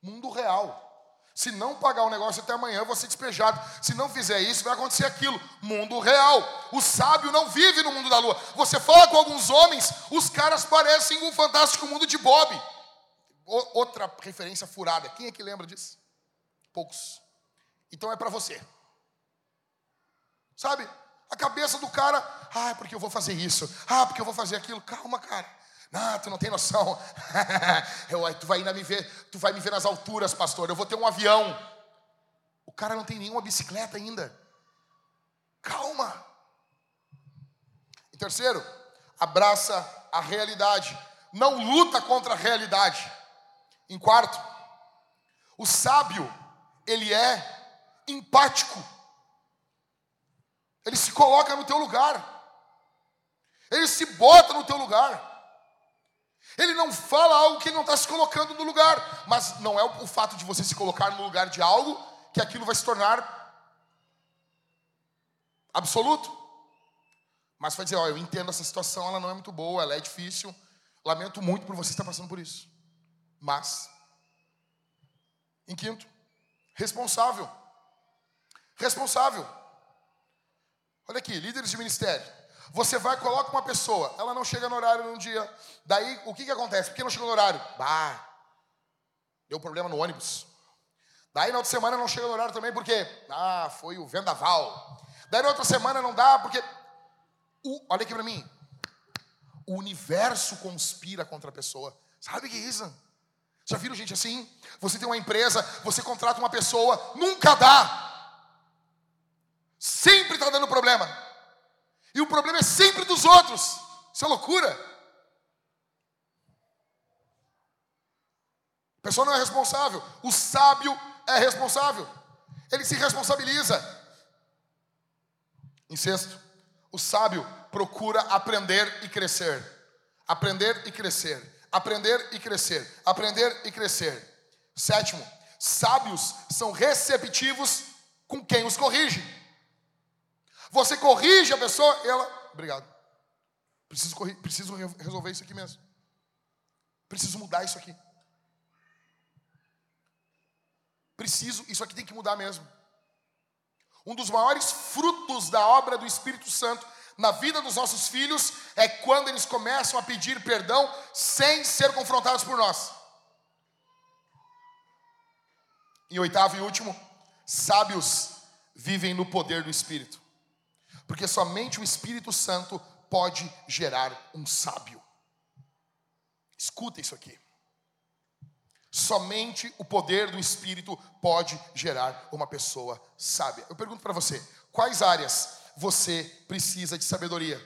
Mundo real. Se não pagar o negócio até amanhã, eu vou ser despejado. Se não fizer isso, vai acontecer aquilo. Mundo real. O sábio não vive no mundo da lua. Você fala com alguns homens, os caras parecem um fantástico mundo de Bob. O, outra referência furada. Quem é que lembra disso? Poucos. Então é para você. Sabe? A cabeça do cara, ah, porque eu vou fazer isso. Ah, porque eu vou fazer aquilo. Calma, cara. Ah, tu não tem noção. [LAUGHS] eu, tu vai me ver, tu vai me ver nas alturas, pastor. Eu vou ter um avião. O cara não tem nenhuma bicicleta ainda. Calma. E terceiro, abraça a realidade. Não luta contra a realidade. Em quarto, o sábio, ele é empático. Ele se coloca no teu lugar. Ele se bota no teu lugar. Ele não fala algo que ele não está se colocando no lugar. Mas não é o fato de você se colocar no lugar de algo que aquilo vai se tornar absoluto. Mas vai dizer, ó, eu entendo essa situação, ela não é muito boa, ela é difícil. Lamento muito por você estar passando por isso. Mas, em quinto, responsável. Responsável. Olha aqui, líderes de ministério. Você vai, coloca uma pessoa, ela não chega no horário num dia. Daí, o que, que acontece? Por que não chegou no horário? Bah, deu problema no ônibus. Daí, na outra semana, não chega no horário também porque, ah, foi o vendaval. Daí, na outra semana, não dá porque, o, olha aqui para mim, o universo conspira contra a pessoa. Sabe o que é isso? Já viram gente assim? Você tem uma empresa, você contrata uma pessoa, nunca dá. Sempre está dando problema. E o problema é sempre dos outros. Isso é loucura. A pessoa não é responsável. O sábio é responsável. Ele se responsabiliza. Em sexto, o sábio procura aprender e crescer. Aprender e crescer. Aprender e crescer. Aprender e crescer. Sétimo, sábios são receptivos com quem os corrige. Você corrige a pessoa, ela, obrigado. Preciso, corri, preciso resolver isso aqui mesmo. Preciso mudar isso aqui. Preciso, isso aqui tem que mudar mesmo. Um dos maiores frutos da obra do Espírito Santo na vida dos nossos filhos é quando eles começam a pedir perdão sem ser confrontados por nós. Em oitavo e último, sábios vivem no poder do Espírito. Porque somente o Espírito Santo pode gerar um sábio. Escuta isso aqui. Somente o poder do Espírito pode gerar uma pessoa sábia. Eu pergunto para você: quais áreas você precisa de sabedoria?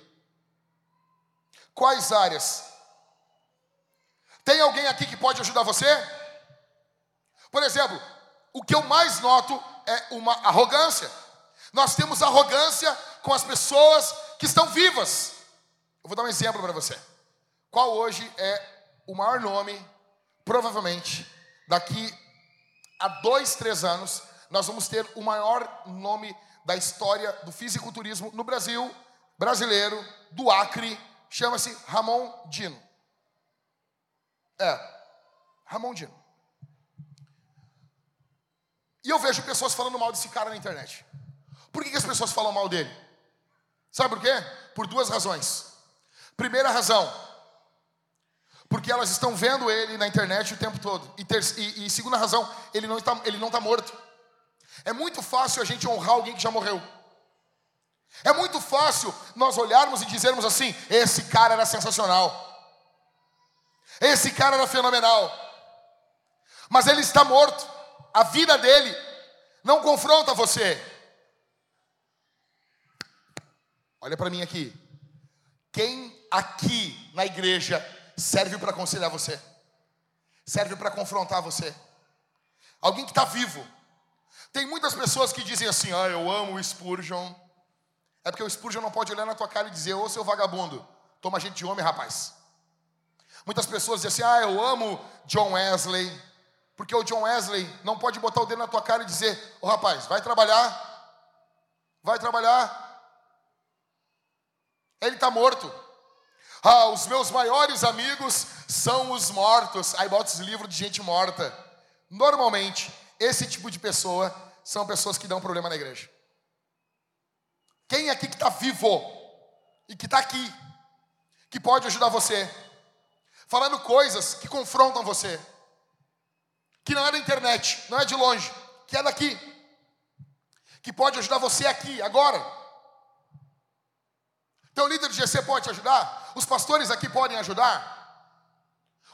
Quais áreas? Tem alguém aqui que pode ajudar você? Por exemplo, o que eu mais noto é uma arrogância. Nós temos arrogância com as pessoas que estão vivas. Eu vou dar um exemplo para você. Qual hoje é o maior nome, provavelmente, daqui a dois, três anos, nós vamos ter o maior nome da história do fisiculturismo no Brasil, brasileiro, do Acre, chama-se Ramon Dino. É, Ramon Dino. E eu vejo pessoas falando mal desse cara na internet. Por que, que as pessoas falam mal dele? Sabe por quê? Por duas razões. Primeira razão, porque elas estão vendo ele na internet o tempo todo. E, ter, e, e segunda razão, ele não está, ele não está morto. É muito fácil a gente honrar alguém que já morreu. É muito fácil nós olharmos e dizermos assim: esse cara era sensacional. Esse cara era fenomenal. Mas ele está morto. A vida dele não confronta você. Olha para mim aqui. Quem aqui na igreja serve para aconselhar você? Serve para confrontar você? Alguém que está vivo. Tem muitas pessoas que dizem assim: Ah, eu amo o Spurgeon. É porque o Spurgeon não pode olhar na tua cara e dizer: Ô seu vagabundo, toma gente de homem, rapaz. Muitas pessoas dizem assim: Ah, eu amo John Wesley. Porque o John Wesley não pode botar o dedo na tua cara e dizer: Ô oh, rapaz, vai trabalhar, vai trabalhar. Ele está morto. Ah, os meus maiores amigos são os mortos. Aí bota os livros de gente morta. Normalmente, esse tipo de pessoa são pessoas que dão problema na igreja. Quem aqui que está vivo e que está aqui, que pode ajudar você, falando coisas que confrontam você que não é da internet, não é de longe, que é daqui, que pode ajudar você aqui, agora. Então o líder de GC pode te ajudar, os pastores aqui podem ajudar,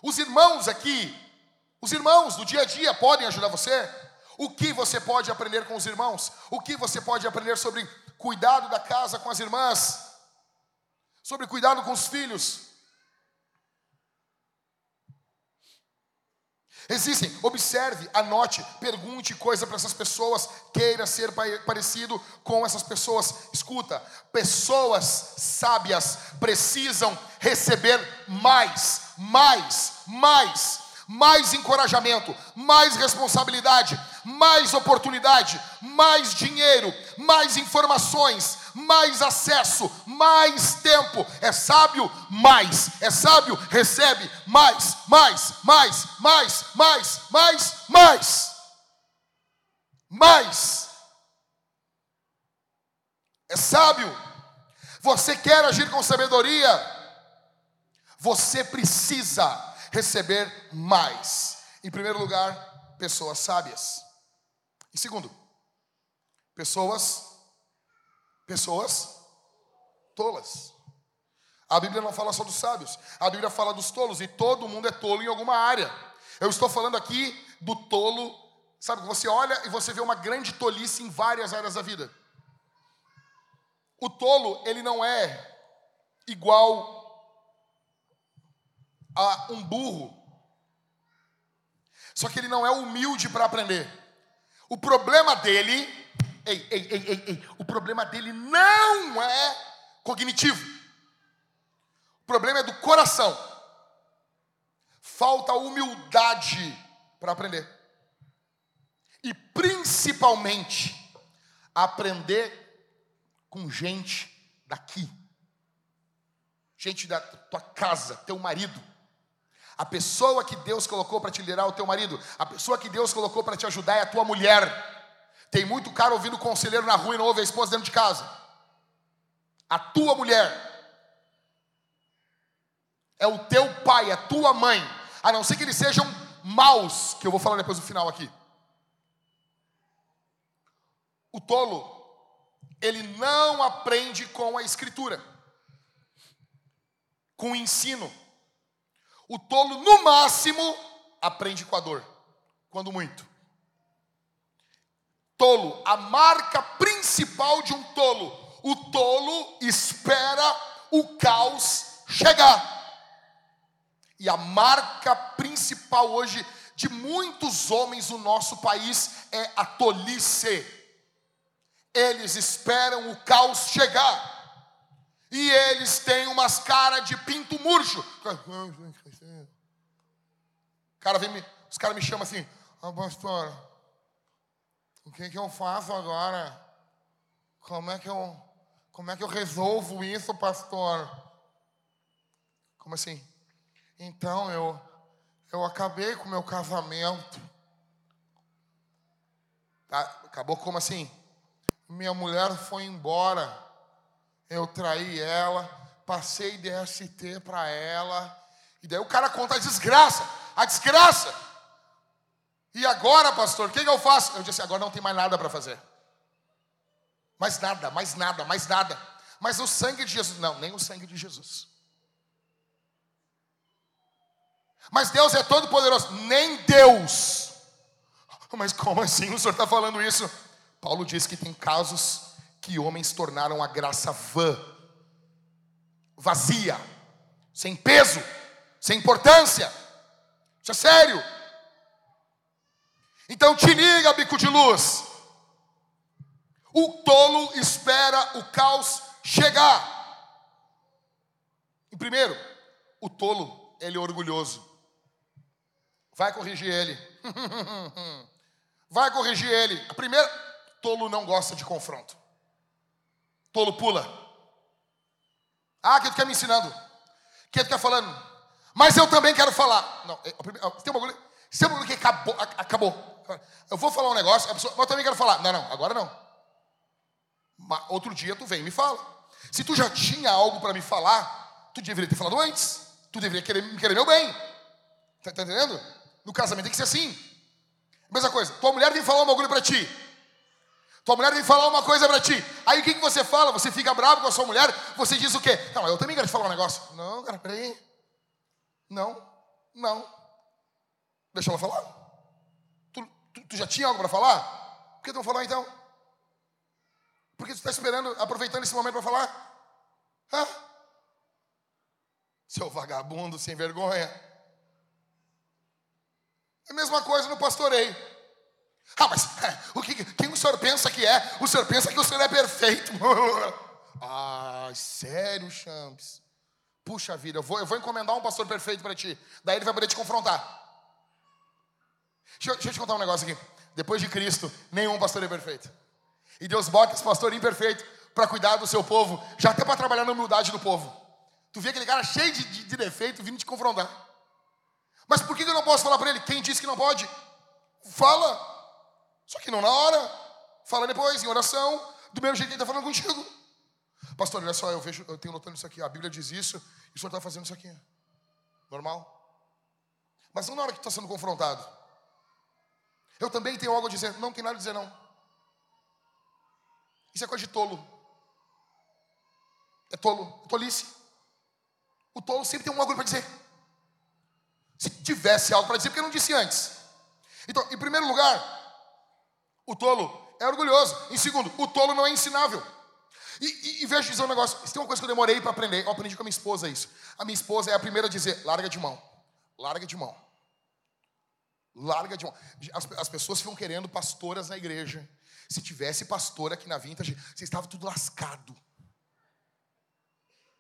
os irmãos aqui, os irmãos do dia a dia podem ajudar você. O que você pode aprender com os irmãos? O que você pode aprender sobre cuidado da casa com as irmãs? Sobre cuidado com os filhos? Existem, observe, anote, pergunte coisa para essas pessoas, queira ser parecido com essas pessoas. Escuta, pessoas sábias precisam receber mais, mais, mais mais encorajamento, mais responsabilidade, mais oportunidade, mais dinheiro, mais informações, mais acesso, mais tempo. É sábio, mais. É sábio, recebe mais, mais, mais, mais, mais, mais, mais. Mais. É sábio. Você quer agir com sabedoria? Você precisa receber mais. Em primeiro lugar, pessoas sábias. Em segundo, pessoas pessoas tolas. A Bíblia não fala só dos sábios, a Bíblia fala dos tolos e todo mundo é tolo em alguma área. Eu estou falando aqui do tolo, sabe, você olha e você vê uma grande tolice em várias áreas da vida. O tolo, ele não é igual a um burro. Só que ele não é humilde para aprender. O problema dele, ei, ei, ei, ei, ei, o problema dele não é cognitivo. O problema é do coração. Falta humildade para aprender. E principalmente aprender com gente daqui. Gente da tua casa, teu marido a pessoa que Deus colocou para te liderar é o teu marido. A pessoa que Deus colocou para te ajudar é a tua mulher. Tem muito cara ouvindo conselheiro na rua e não ouve a esposa dentro de casa. A tua mulher é o teu pai, a tua mãe, a não ser que eles sejam maus, que eu vou falar depois do final aqui. O tolo, ele não aprende com a escritura, com o ensino. O tolo, no máximo, aprende com a dor, quando muito. Tolo, a marca principal de um tolo. O tolo espera o caos chegar. E a marca principal hoje de muitos homens no nosso país é a tolice. Eles esperam o caos chegar. E eles têm umas caras de pinto murcho. Cara, vem me, os caras me chamam assim, ah, pastor, o que, que eu faço agora? Como é que eu, como é que eu resolvo isso, pastor? Como assim? Então eu, eu acabei com o meu casamento. Tá, acabou como assim? Minha mulher foi embora. Eu traí ela, passei DST para ela. E daí o cara conta a desgraça, a desgraça. E agora, pastor, o que, que eu faço? Eu disse: agora não tem mais nada para fazer. Mais nada, mais nada, mais nada. Mas o sangue de Jesus, não, nem o sangue de Jesus. Mas Deus é todo poderoso, nem Deus. Mas como assim o senhor está falando isso? Paulo diz que tem casos que homens tornaram a graça vã, vazia, sem peso, sem importância. Isso é sério. Então te liga, bico de luz. O tolo espera o caos chegar. Em primeiro, o tolo, ele é orgulhoso. Vai corrigir ele. [LAUGHS] Vai corrigir ele. A primeira, tolo não gosta de confronto. Tolo pula. Ah, que tu quer me ensinando? Que tu quer falando? Mas eu também quero falar. Não, é, tem um bagulho, tem um bagulho que acabou, acabou. Eu vou falar um negócio, a pessoa, mas eu também quero falar. Não, não, agora não. Mas outro dia tu vem e me fala. Se tu já tinha algo para me falar, tu deveria ter falado antes. Tu deveria querer, querer meu bem. Tá, tá entendendo? No casamento tem que ser assim. Mesma coisa, tua mulher vem falar um bagulho para ti. Tua mulher vem falar uma coisa para ti. Aí o que, que você fala? Você fica bravo com a sua mulher? Você diz o quê? Não, eu também quero te falar um negócio. Não, cara, peraí. Não, não. Deixa ela falar. Tu, tu, tu já tinha algo para falar? Por que tu não falou então? Por que tu está esperando, aproveitando esse momento para falar? Hã? Seu vagabundo sem vergonha. É a mesma coisa no pastoreio. Ah, mas o que, quem o senhor pensa que é? O senhor pensa que o senhor é perfeito. [LAUGHS] ah, sério, Champs? Puxa vida, eu vou, eu vou encomendar um pastor perfeito para ti. Daí ele vai poder te confrontar. Deixa deixa eu te contar um negócio aqui. Depois de Cristo, nenhum pastor é perfeito. E Deus bota esse pastor imperfeito para cuidar do seu povo, já até para trabalhar na humildade do povo. Tu vê aquele cara cheio de, de, de defeito vindo te confrontar. Mas por que eu não posso falar para ele? Quem disse que não pode? Fala. Só que não na hora. Fala depois, em oração, do mesmo jeito que ele está falando contigo. Pastor, olha só, eu vejo, eu tenho notando isso aqui, a Bíblia diz isso, e o senhor está fazendo isso aqui. Normal? Mas não na hora que está sendo confrontado. Eu também tenho algo a dizer. Não tem nada a dizer, não. Isso é coisa de tolo. É tolo, é tolice. O tolo sempre tem um algo para dizer. Se tivesse algo para dizer, porque não disse antes. Então, em primeiro lugar, o tolo é orgulhoso. Em segundo, o tolo não é ensinável. E, e, e veja dizer um negócio. Tem uma coisa que eu demorei para aprender. Eu aprendi com a minha esposa isso. A minha esposa é a primeira a dizer: larga de mão. Larga de mão. Larga de mão. As, as pessoas ficam querendo pastoras na igreja. Se tivesse pastor aqui na Vintage, você estava tudo lascado.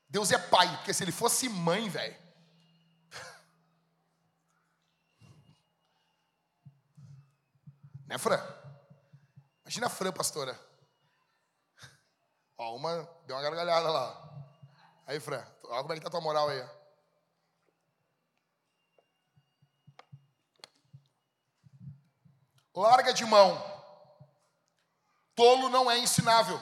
Deus é pai, porque se ele fosse mãe, velho. [LAUGHS] Né, Fran? Imagina a Fran, pastora. Ó, uma deu uma gargalhada lá. Aí, Fran, olha como é que tá tua moral aí. Larga de mão. Tolo não é ensinável.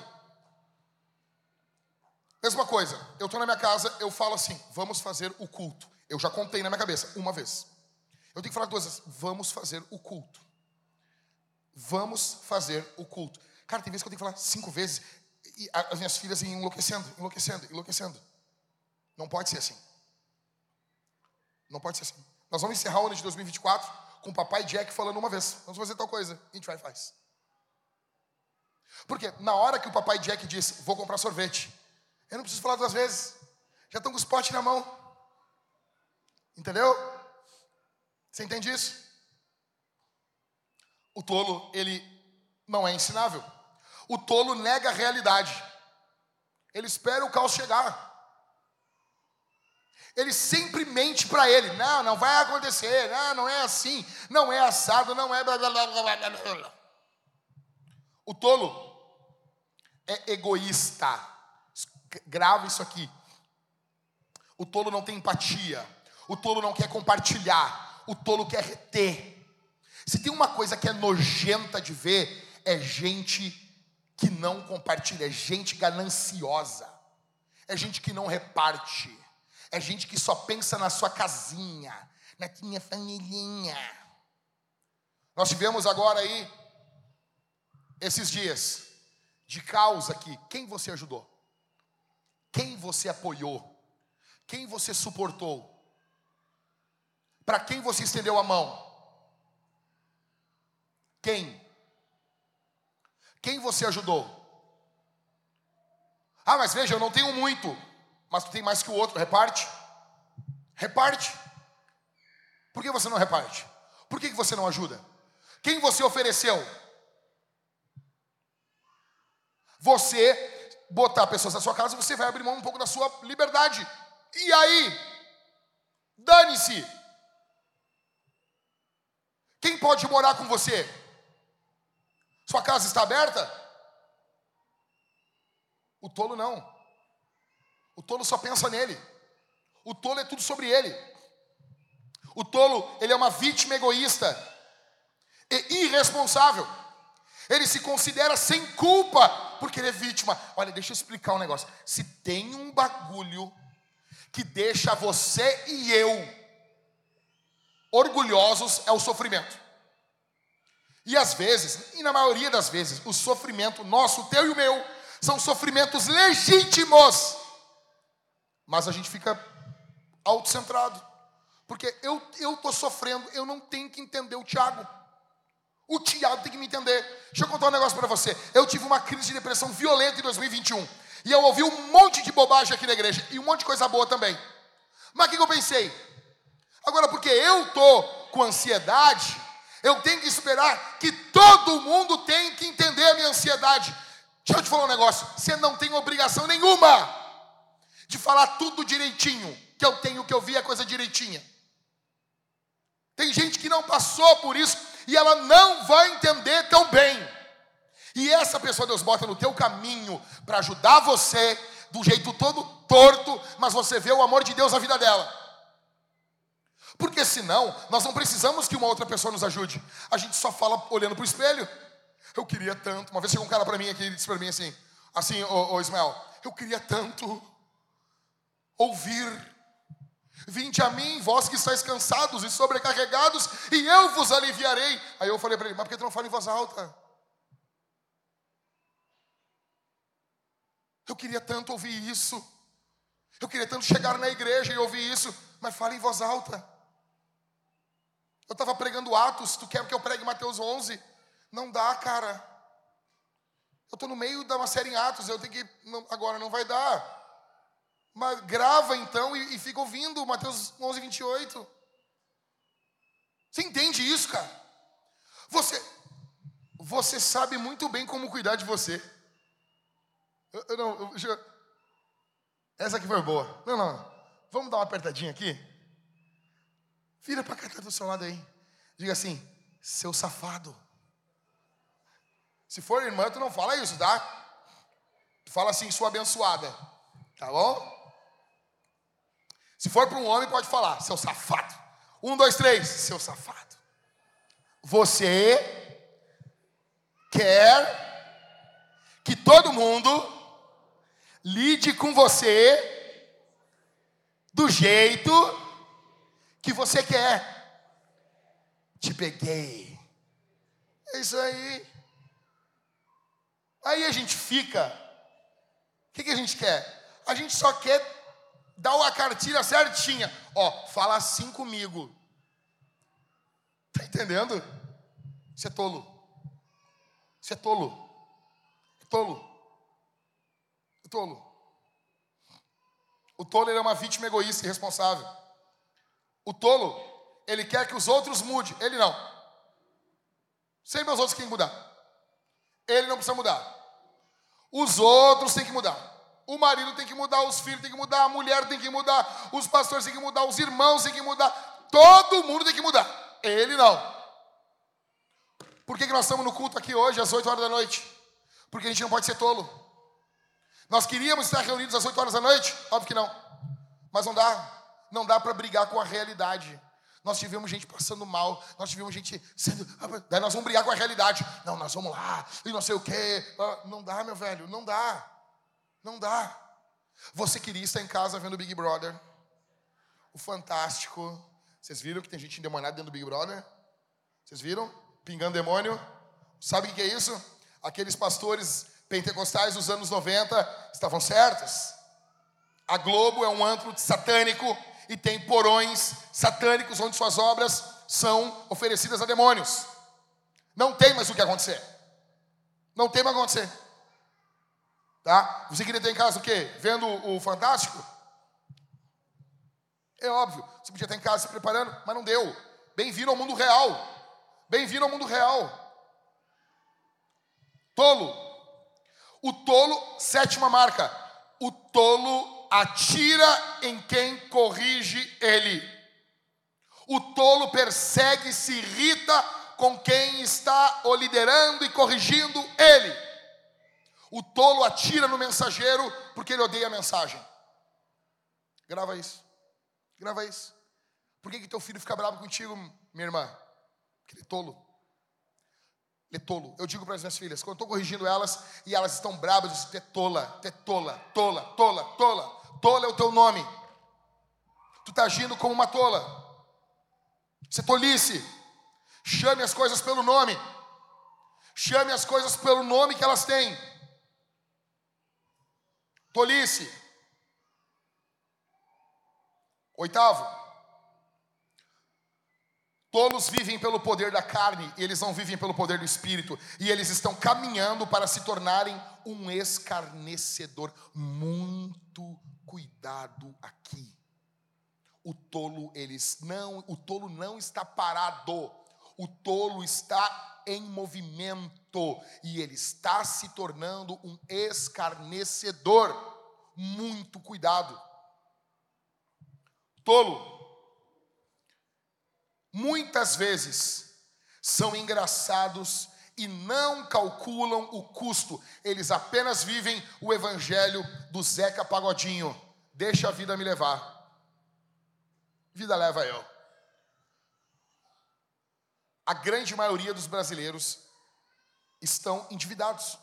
Mesma coisa, eu estou na minha casa, eu falo assim: vamos fazer o culto. Eu já contei na minha cabeça, uma vez. Eu tenho que falar duas vezes: vamos fazer o culto. Vamos fazer o culto. Cara, tem vezes que eu tenho que falar cinco vezes e as minhas filhas enlouquecendo, enlouquecendo, enlouquecendo. Não pode ser assim. Não pode ser assim. Nós vamos encerrar o ano de 2024 com o papai Jack falando uma vez: vamos fazer tal coisa. A gente vai faz. Porque na hora que o papai Jack disse, vou comprar sorvete, eu não preciso falar duas vezes. Já estão com os potes na mão. Entendeu? Você entende isso? O tolo, ele não é ensinável. O tolo nega a realidade. Ele espera o caos chegar. Ele sempre mente para ele: não, não vai acontecer, não, não é assim, não é assado, não é. O tolo é egoísta. Grava isso aqui. O tolo não tem empatia. O tolo não quer compartilhar. O tolo quer reter. Se tem uma coisa que é nojenta de ver, é gente que não compartilha, é gente gananciosa, é gente que não reparte, é gente que só pensa na sua casinha, na minha familhinha. Nós tivemos agora aí, esses dias, de causa aqui. Quem você ajudou? Quem você apoiou? Quem você suportou? Para quem você estendeu a mão? Quem? Quem você ajudou? Ah, mas veja, eu não tenho muito, mas tu tem mais que o outro, reparte. Reparte. Por que você não reparte? Por que você não ajuda? Quem você ofereceu? Você botar pessoas na sua casa, você vai abrir mão um pouco da sua liberdade. E aí? Dane-se. Quem pode morar com você? Sua casa está aberta? O tolo não. O tolo só pensa nele. O tolo é tudo sobre ele. O tolo, ele é uma vítima egoísta e irresponsável. Ele se considera sem culpa porque ele é vítima. Olha, deixa eu explicar um negócio. Se tem um bagulho que deixa você e eu orgulhosos é o sofrimento. E às vezes, e na maioria das vezes, o sofrimento nosso, teu e o meu, são sofrimentos legítimos. Mas a gente fica autocentrado. Porque eu estou sofrendo, eu não tenho que entender o Tiago. O Tiago tem que me entender. Deixa eu contar um negócio para você. Eu tive uma crise de depressão violenta em 2021. E eu ouvi um monte de bobagem aqui na igreja. E um monte de coisa boa também. Mas o que, que eu pensei? Agora, porque eu estou com ansiedade, eu tenho que esperar que todo mundo tem que entender a minha ansiedade. Deixa eu te falar um negócio. Você não tem obrigação nenhuma de falar tudo direitinho. Que eu tenho, que eu vi a coisa direitinha. Tem gente que não passou por isso e ela não vai entender tão bem. E essa pessoa Deus bota no teu caminho para ajudar você do jeito todo torto, mas você vê o amor de Deus na vida dela. Porque senão, nós não precisamos que uma outra pessoa nos ajude. A gente só fala olhando para o espelho. Eu queria tanto. Uma vez chegou um cara para mim aqui e disse para mim assim: assim, ô, ô Ismael, eu queria tanto ouvir. Vinde a mim, vós que estáis cansados e sobrecarregados, e eu vos aliviarei. Aí eu falei para ele: Mas por que tu não fala em voz alta? Eu queria tanto ouvir isso. Eu queria tanto chegar na igreja e ouvir isso, mas fala em voz alta. Eu estava pregando Atos, tu quer que eu pregue Mateus 11? Não dá, cara. Eu estou no meio de uma série em Atos, eu tenho que. Não, agora não vai dar. Mas grava então e, e fica ouvindo Mateus 11, 28. Você entende isso, cara? Você, você sabe muito bem como cuidar de você. Eu, eu não, eu, essa aqui foi boa. Não, não. Vamos dar uma apertadinha aqui? Vira para cá, tá do seu lado aí. Diga assim, seu safado. Se for irmã, tu não fala isso, tá? Tu fala assim, sua abençoada. Tá bom? Se for para um homem, pode falar, seu safado. Um, dois, três, seu safado. Você quer que todo mundo lide com você do jeito que você quer. Te peguei. É isso aí. Aí a gente fica. O que, que a gente quer? A gente só quer dá uma cartilha certinha. Ó, fala assim comigo. Tá entendendo? Você é tolo. Você é tolo. É tolo. É tolo. O tolo é uma vítima egoísta e irresponsável. O tolo, ele quer que os outros mudem. Ele não. Sempre os outros têm que mudar. Ele não precisa mudar. Os outros têm que mudar. O marido tem que mudar, os filhos tem que mudar, a mulher tem que mudar, os pastores têm que mudar, os irmãos têm que mudar, todo mundo tem que mudar. Ele não. Por que, que nós estamos no culto aqui hoje, às 8 horas da noite? Porque a gente não pode ser tolo. Nós queríamos estar reunidos às 8 horas da noite? Óbvio que não. Mas não dá. Não dá para brigar com a realidade. Nós tivemos gente passando mal, nós tivemos gente sendo. Daí nós vamos brigar com a realidade. Não, nós vamos lá, e não sei o quê. Ah, não dá, meu velho, não dá. Não dá. Você queria estar em casa vendo o Big Brother. O Fantástico. Vocês viram que tem gente endemoniada dentro do Big Brother? Vocês viram? Pingando demônio. Sabe o que é isso? Aqueles pastores pentecostais dos anos 90 estavam certos. A Globo é um antro satânico e tem porões satânicos onde suas obras são oferecidas a demônios. Não tem mais o que acontecer. Não tem mais o que acontecer. Tá? Você queria ter em casa o quê? Vendo o Fantástico? É óbvio. Você podia estar em casa se preparando, mas não deu. Bem-vindo ao mundo real. Bem-vindo ao mundo real. Tolo. O tolo, sétima marca. O tolo atira em quem corrige ele. O tolo persegue e se irrita com quem está o liderando e corrigindo ele. O tolo atira no mensageiro porque ele odeia a mensagem. Grava isso. Grava isso. Por que, que teu filho fica bravo contigo, minha irmã? Porque ele é tolo. Ele é tolo. Eu digo para as minhas filhas, quando eu estou corrigindo elas e elas estão bravas, eu digo, é tola, é tola, tola, tola, tola. Tola é o teu nome. Tu está agindo como uma tola. Você é tolice. Chame as coisas pelo nome. Chame as coisas pelo nome que elas têm. Tolice. Oitavo. Tolos vivem pelo poder da carne, eles não vivem pelo poder do espírito, e eles estão caminhando para se tornarem um escarnecedor. Muito cuidado aqui. O tolo eles não, o tolo não está parado. O tolo está em movimento e ele está se tornando um escarnecedor. Muito cuidado. Tolo muitas vezes são engraçados e não calculam o custo, eles apenas vivem o evangelho do Zeca Pagodinho. Deixa a vida me levar. Vida leva eu. A grande maioria dos brasileiros estão endividados.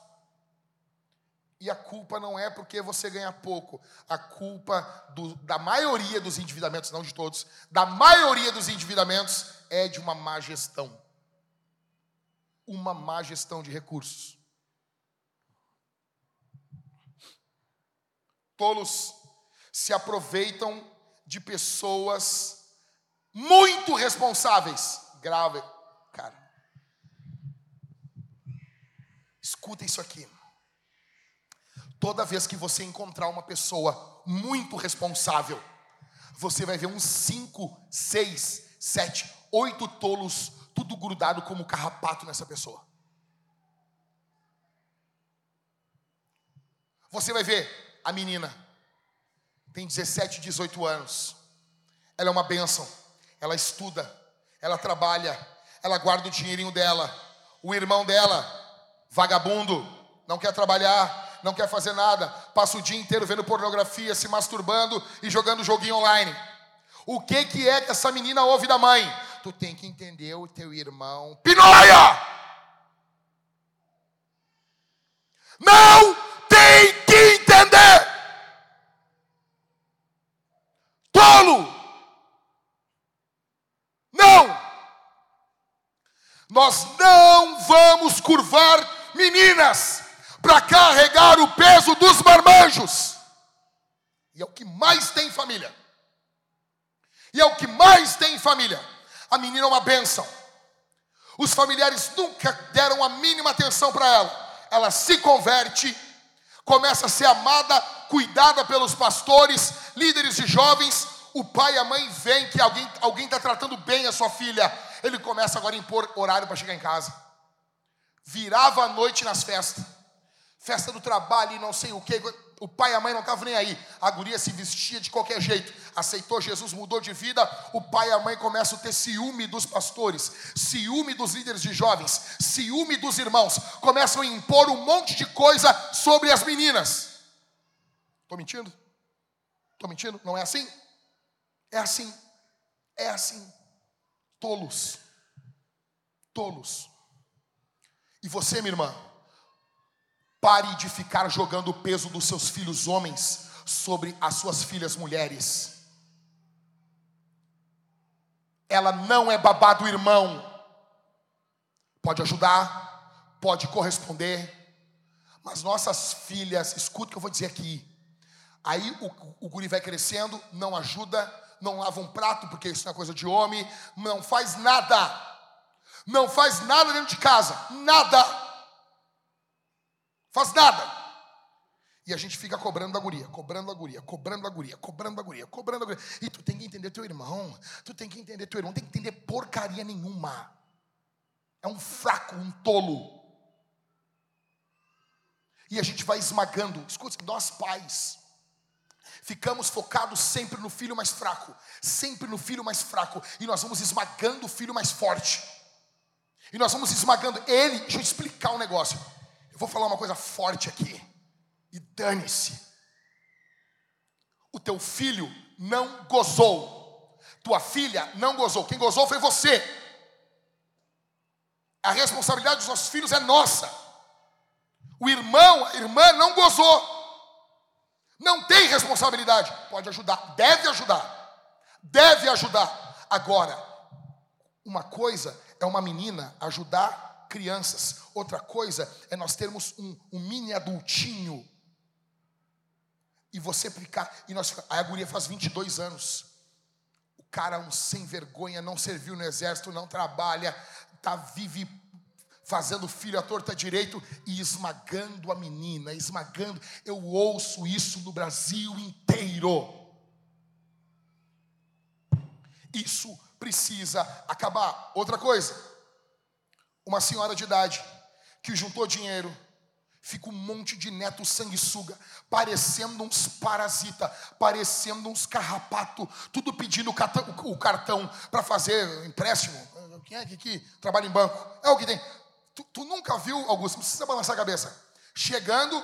E a culpa não é porque você ganha pouco. A culpa do, da maioria dos endividamentos, não de todos, da maioria dos endividamentos é de uma má gestão uma má gestão de recursos. Tolos se aproveitam de pessoas muito responsáveis. Grave, cara. Escuta isso aqui. Toda vez que você encontrar uma pessoa muito responsável, você vai ver uns 5, 6, 7, 8 tolos tudo grudado como carrapato nessa pessoa. Você vai ver a menina, tem 17, 18 anos, ela é uma bênção, ela estuda, ela trabalha, ela guarda o dinheirinho dela. O irmão dela, vagabundo, não quer trabalhar, não quer fazer nada, passa o dia inteiro vendo pornografia, se masturbando e jogando joguinho online. O que que é que essa menina ouve da mãe? Tu tem que entender o teu irmão. Pinóia! Não tem que entender. Tolo! Não! Nós não vamos curvar meninas para carregar o peso dos marmanjos. E é o que mais tem família. E é o que mais tem família. A menina é uma bênção. Os familiares nunca deram a mínima atenção para ela. Ela se converte, começa a ser amada, cuidada pelos pastores, líderes de jovens. O pai e a mãe veem que alguém está tratando bem a sua filha. Ele começa agora a impor horário para chegar em casa. Virava a noite nas festas, festa do trabalho e não sei o que. O pai e a mãe não estavam nem aí. A guria se vestia de qualquer jeito. Aceitou Jesus, mudou de vida. O pai e a mãe começam a ter ciúme dos pastores, ciúme dos líderes de jovens, ciúme dos irmãos. Começam a impor um monte de coisa sobre as meninas. Estou mentindo? Estou mentindo? Não é assim? É assim. É assim. Tolos. Tolos. E você, minha irmã, pare de ficar jogando o peso dos seus filhos homens sobre as suas filhas mulheres. Ela não é babá do irmão. Pode ajudar, pode corresponder, mas nossas filhas, escuta o que eu vou dizer aqui. Aí o, o guri vai crescendo, não ajuda, não lava um prato, porque isso não é coisa de homem, não faz nada. Não faz nada dentro de casa, nada. Faz nada. E a gente fica cobrando da guria, cobrando da guria, cobrando da guria, cobrando da guria, cobrando da guria. E tu tem que entender teu irmão, tu tem que entender teu irmão, tem que entender porcaria nenhuma. É um fraco, um tolo. E a gente vai esmagando. Escuta, nós pais, ficamos focados sempre no filho mais fraco, sempre no filho mais fraco, e nós vamos esmagando o filho mais forte. E nós vamos esmagando ele. Deixa eu explicar um negócio. Vou falar uma coisa forte aqui. E dane-se. O teu filho não gozou. Tua filha não gozou. Quem gozou foi você. A responsabilidade dos nossos filhos é nossa. O irmão, a irmã não gozou. Não tem responsabilidade. Pode ajudar, deve ajudar. Deve ajudar. Agora, uma coisa é uma menina ajudar crianças, outra coisa é nós termos um, um mini adultinho. E você ficar, e nós, a guria faz 22 anos. O cara é um sem vergonha, não serviu no exército, não trabalha, tá vive fazendo filho à torta direito e esmagando a menina, esmagando. Eu ouço isso no Brasil inteiro. Isso precisa acabar. Outra coisa, uma senhora de idade que juntou dinheiro, fica um monte de neto sanguessuga, parecendo uns parasita, parecendo uns carrapato, tudo pedindo o cartão para fazer empréstimo. Quem é que, que trabalha em banco? É o que tem. Tu, tu nunca viu, Augusto, não precisa balançar a cabeça. Chegando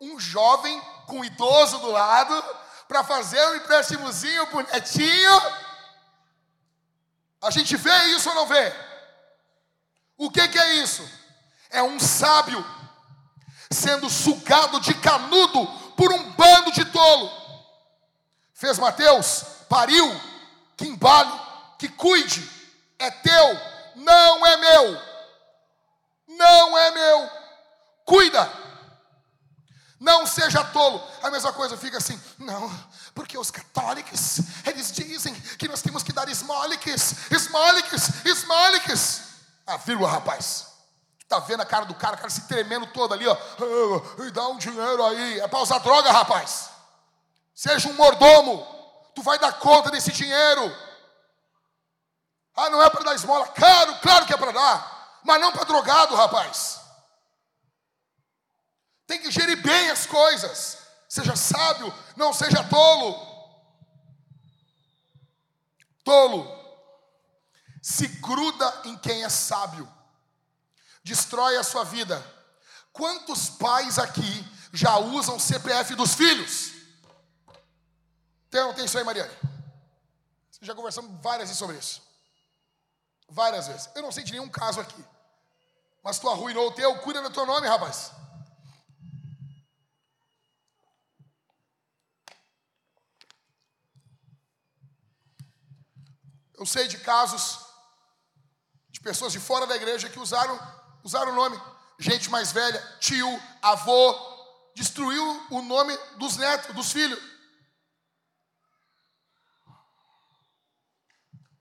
um jovem com um idoso do lado para fazer um empréstimozinho pro netinho a gente vê isso ou não vê? O que, que é isso? É um sábio sendo sugado de canudo por um bando de tolo. Fez Mateus, pariu, que embale, que cuide, é teu, não é meu, não é meu, cuida. Não seja tolo. A mesma coisa fica assim, não, porque os católicos, eles dizem que nós temos que dar esmóliques, esmóliques, esmóliques. Ah, vírgula, rapaz. Tá vendo a cara do cara, o cara se tremendo todo ali, ó. Ah, e dá um dinheiro aí. É para usar droga, rapaz. Seja um mordomo. Tu vai dar conta desse dinheiro. Ah, não é para dar esmola. Claro, claro que é para dar. Mas não para drogado, rapaz tem que gerir bem as coisas. Seja sábio, não seja tolo. Tolo se gruda em quem é sábio, destrói a sua vida. Quantos pais aqui já usam CPF dos filhos? Tem tem isso aí, Mariane? Já conversamos várias vezes sobre isso. Várias vezes. Eu não sei de nenhum caso aqui. Mas tu arruinou o teu, cuida do teu nome, rapaz. Eu sei de casos de pessoas de fora da igreja que usaram, usaram o nome. Gente mais velha, tio, avô, destruiu o nome dos netos, dos filhos.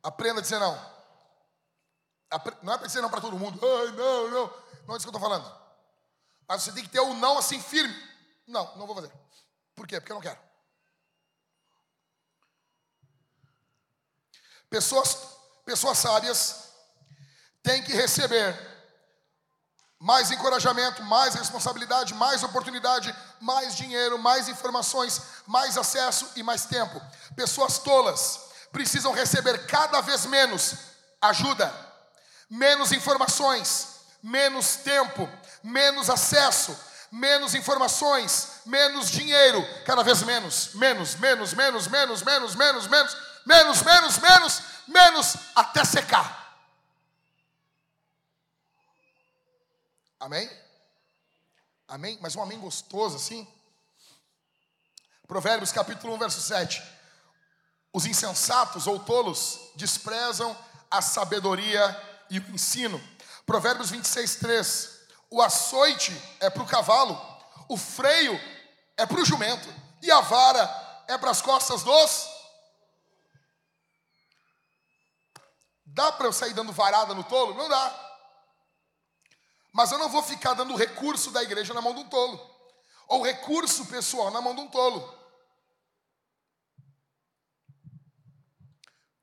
Aprenda a dizer não. Não é para dizer não para todo mundo. Ai, não, não. Não é isso que eu estou falando. Mas você tem que ter o não assim firme. Não, não vou fazer. Por quê? Porque eu não quero. Pessoas, pessoas sábias têm que receber mais encorajamento, mais responsabilidade, mais oportunidade, mais dinheiro, mais informações, mais acesso e mais tempo. Pessoas tolas precisam receber cada vez menos ajuda, menos informações, menos tempo, menos acesso, menos informações, menos dinheiro, cada vez menos, menos, menos, menos, menos, menos, menos, menos, menos, menos, menos, menos, até secar. Amém? Amém? Mas um amém gostoso assim. Provérbios capítulo 1, verso 7. Os insensatos ou tolos desprezam a sabedoria e o ensino. Provérbios 26, 3. O açoite é para o cavalo, o freio é para o jumento, e a vara é para as costas dos. Dá para eu sair dando varada no tolo? Não dá. Mas eu não vou ficar dando recurso da igreja na mão de um tolo, ou recurso pessoal na mão de um tolo.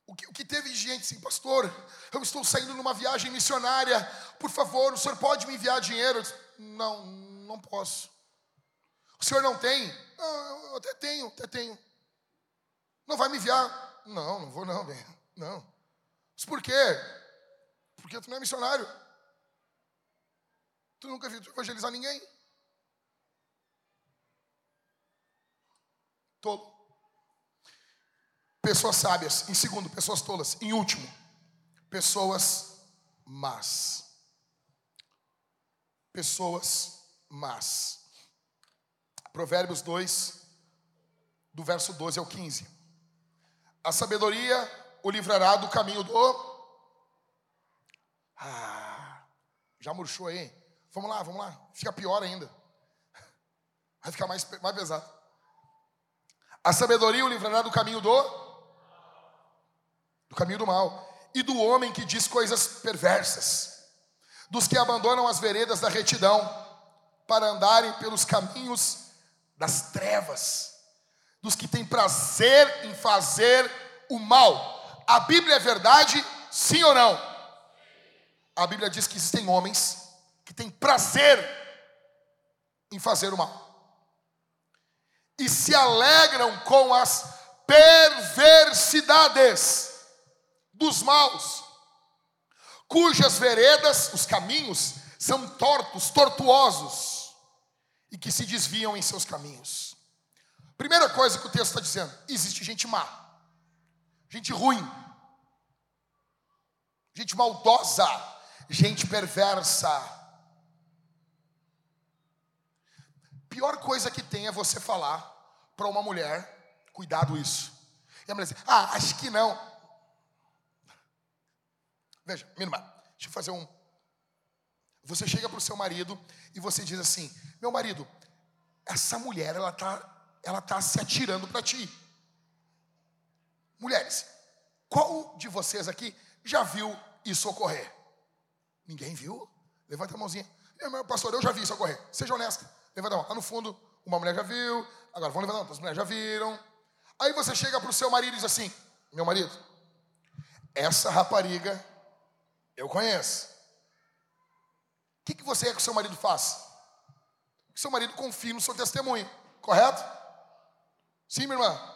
O que, o que teve gente assim, pastor, eu estou saindo numa viagem missionária, por favor, o senhor pode me enviar dinheiro? Não, não posso. O senhor não tem? Não, eu até tenho, até tenho. Não vai me enviar? Não, não vou não. Não. Mas por quê? Porque tu não é missionário. Tu nunca viu evangelizar ninguém? Tolo. Pessoas sábias. Em segundo, pessoas tolas. Em último, pessoas más. Pessoas más. Provérbios 2, do verso 12 ao 15. A sabedoria o livrará do caminho do. Ah, já murchou aí? Vamos lá, vamos lá. Fica pior ainda. Vai ficar mais, mais pesado. A sabedoria o livrará do caminho do do caminho do mal e do homem que diz coisas perversas, dos que abandonam as veredas da retidão para andarem pelos caminhos das trevas, dos que têm prazer em fazer o mal. A Bíblia é verdade, sim ou não? A Bíblia diz que existem homens que tem prazer em fazer o mal. E se alegram com as perversidades dos maus, cujas veredas, os caminhos, são tortos, tortuosos, e que se desviam em seus caminhos. Primeira coisa que o texto está dizendo: existe gente má, gente ruim, gente maldosa, gente perversa. Pior coisa que tem é você falar para uma mulher, cuidado isso. E a mulher diz, ah, acho que não. Veja, minha irmã, deixa eu fazer um. Você chega para o seu marido e você diz assim: meu marido, essa mulher, ela tá, ela tá se atirando para ti. Mulheres, qual de vocês aqui já viu isso ocorrer? Ninguém viu? Levanta a mãozinha. Meu pastor, eu já vi isso ocorrer. Seja honesta. Levanta a mão. Lá no fundo, uma mulher já viu. Agora vamos levantar, outras mulheres já viram. Aí você chega para o seu marido e diz assim: Meu marido, essa rapariga eu conheço. O que, que você quer que o seu marido faça? Que seu marido confie no seu testemunho, correto? Sim, minha irmã?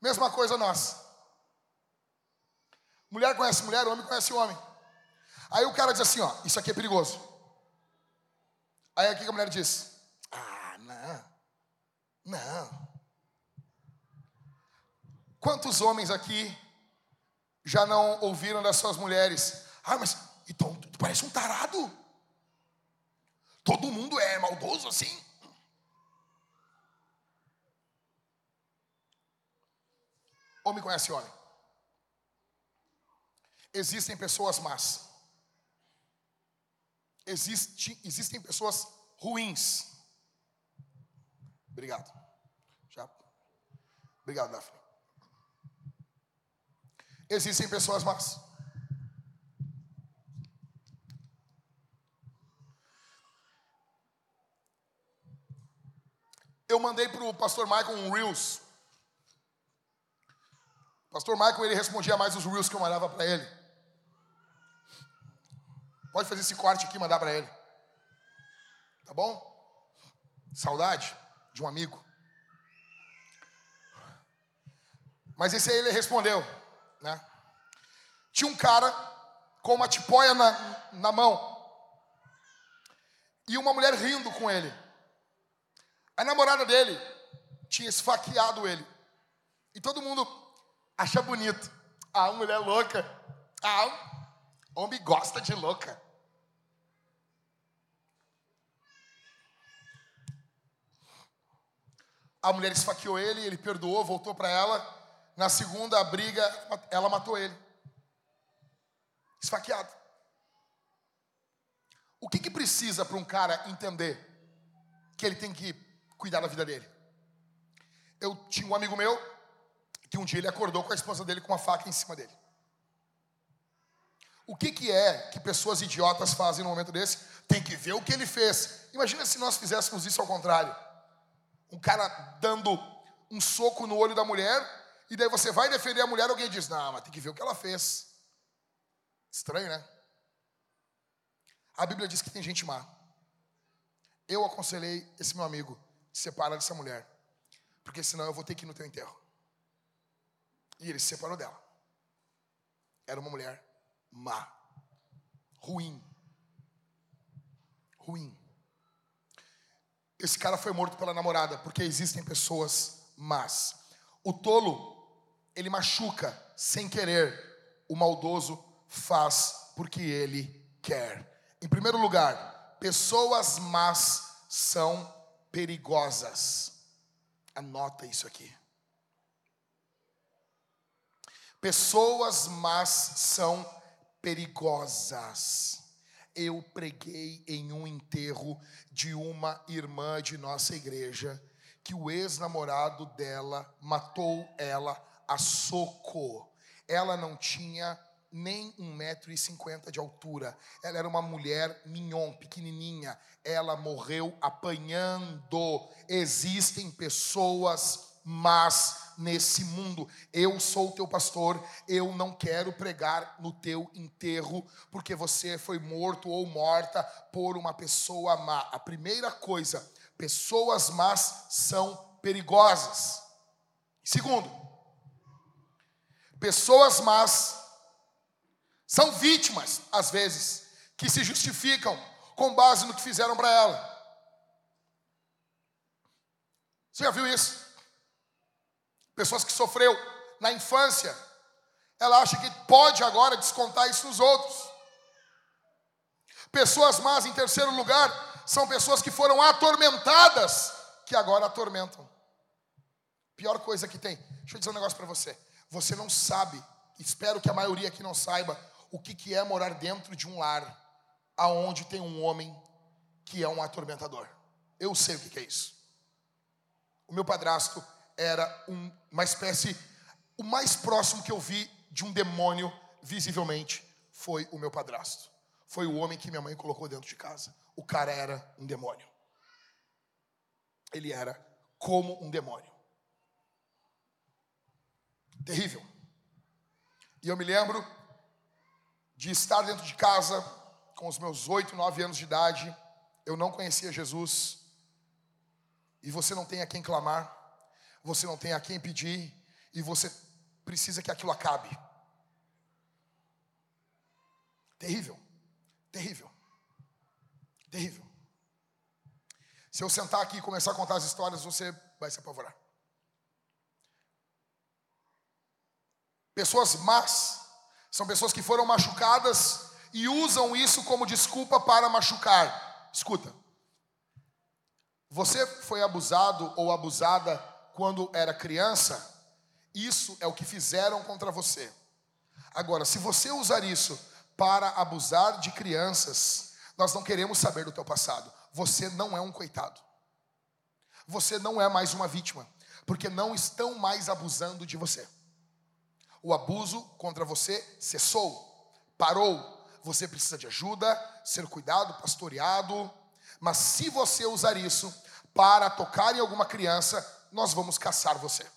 Mesma coisa nós. Mulher conhece mulher, homem conhece homem. Aí o cara diz assim: Ó, isso aqui é perigoso. Aí aqui a mulher diz. Não. Quantos homens aqui já não ouviram das suas mulheres? Ah, mas então tu parece um tarado. Todo mundo é maldoso assim. Homem conhece homem. Existem pessoas más. Existe, existem pessoas ruins. Obrigado. Já. Obrigado, Daphne. Existem pessoas más. Eu mandei para o pastor Michael um Reels. O pastor Michael ele respondia mais os Reels que eu mandava para ele. Pode fazer esse corte aqui e mandar para ele. Tá bom? Saudade de um amigo. Mas esse aí ele respondeu, né? Tinha um cara com uma tipóia na, na mão e uma mulher rindo com ele. A namorada dele tinha esfaqueado ele. E todo mundo acha bonito. Ah, mulher louca. Ah, homem gosta de louca. A mulher esfaqueou ele, ele perdoou, voltou para ela. Na segunda briga, ela matou ele. Esfaqueado. O que, que precisa para um cara entender que ele tem que cuidar da vida dele? Eu tinha um amigo meu que um dia ele acordou com a esposa dele com uma faca em cima dele. O que, que é que pessoas idiotas fazem no momento desse? Tem que ver o que ele fez. Imagina se nós fizéssemos isso ao contrário. Um cara dando um soco no olho da mulher, e daí você vai defender a mulher, alguém diz: Não, mas tem que ver o que ela fez. Estranho, né? A Bíblia diz que tem gente má. Eu aconselhei esse meu amigo, separa dessa mulher, porque senão eu vou ter que ir no teu enterro. E ele se separou dela. Era uma mulher má, ruim, ruim. Esse cara foi morto pela namorada, porque existem pessoas más. O tolo, ele machuca sem querer, o maldoso faz porque ele quer. Em primeiro lugar, pessoas más são perigosas. Anota isso aqui. Pessoas más são perigosas. Eu preguei em um enterro de uma irmã de nossa igreja que o ex-namorado dela matou ela a soco. Ela não tinha nem um metro e cinquenta de altura. Ela era uma mulher mignon, pequenininha. Ela morreu apanhando. Existem pessoas más nesse mundo. Eu sou teu pastor, eu não quero pregar no teu enterro, porque você foi morto ou morta por uma pessoa má. A primeira coisa, pessoas más são perigosas. Segundo, pessoas más são vítimas, às vezes, que se justificam com base no que fizeram para ela. Você já viu isso? Pessoas que sofreu na infância, ela acha que pode agora descontar isso nos outros. Pessoas más, em terceiro lugar, são pessoas que foram atormentadas, que agora atormentam. Pior coisa que tem. Deixa eu dizer um negócio para você. Você não sabe, espero que a maioria aqui não saiba, o que, que é morar dentro de um lar aonde tem um homem que é um atormentador. Eu sei o que, que é isso. O meu padrasto era um, uma espécie, o mais próximo que eu vi de um demônio, visivelmente, foi o meu padrasto. Foi o homem que minha mãe colocou dentro de casa. O cara era um demônio. Ele era como um demônio. Terrível. E eu me lembro de estar dentro de casa com os meus oito, nove anos de idade, eu não conhecia Jesus, e você não tem a quem clamar, você não tem a quem pedir, e você precisa que aquilo acabe. Terrível, terrível, terrível. Se eu sentar aqui e começar a contar as histórias, você vai se apavorar. Pessoas más são pessoas que foram machucadas e usam isso como desculpa para machucar. Escuta. Você foi abusado ou abusada quando era criança? Isso é o que fizeram contra você. Agora, se você usar isso para abusar de crianças, nós não queremos saber do teu passado. Você não é um coitado. Você não é mais uma vítima, porque não estão mais abusando de você. O abuso contra você cessou, parou. Você precisa de ajuda, ser cuidado, pastoreado. Mas se você usar isso para tocar em alguma criança, nós vamos caçar você.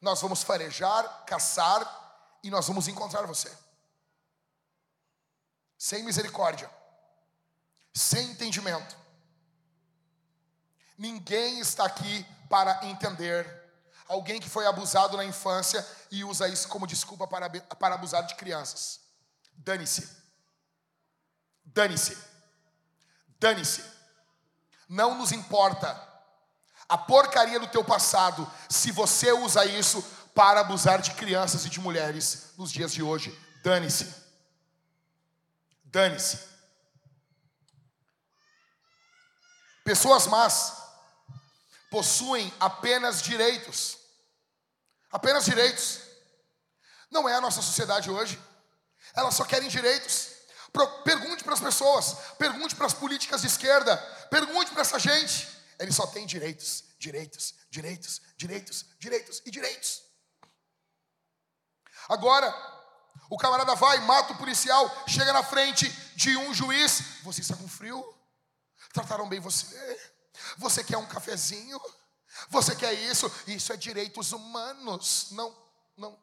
Nós vamos farejar, caçar e nós vamos encontrar você. Sem misericórdia, sem entendimento, Ninguém está aqui para entender alguém que foi abusado na infância e usa isso como desculpa para, para abusar de crianças. Dane-se. Dane-se. Dane-se. Não nos importa a porcaria do teu passado se você usa isso para abusar de crianças e de mulheres nos dias de hoje. Dane-se. Dane-se. Pessoas más possuem apenas direitos. Apenas direitos. Não é a nossa sociedade hoje. Elas só querem direitos. Pergunte para as pessoas, pergunte para as políticas de esquerda, pergunte para essa gente. Eles só têm direitos, direitos, direitos, direitos, direitos e direitos. Agora, o camarada vai, mata o policial, chega na frente de um juiz. Você está com frio? Trataram bem você? Você quer um cafezinho? Você quer isso? Isso é direitos humanos. Não, não,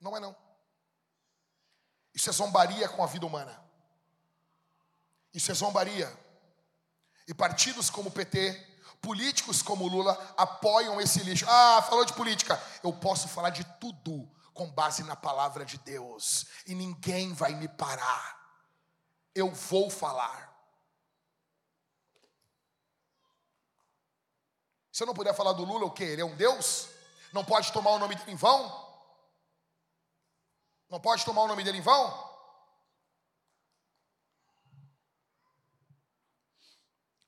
não é não. Isso é zombaria com a vida humana. Isso é zombaria. E partidos como o PT, políticos como Lula apoiam esse lixo. Ah, falou de política. Eu posso falar de tudo com base na palavra de Deus. E ninguém vai me parar. Eu vou falar. Se eu não puder falar do Lula, o quê? Ele é um Deus? Não pode tomar o nome dele em vão? Não pode tomar o nome dele em vão?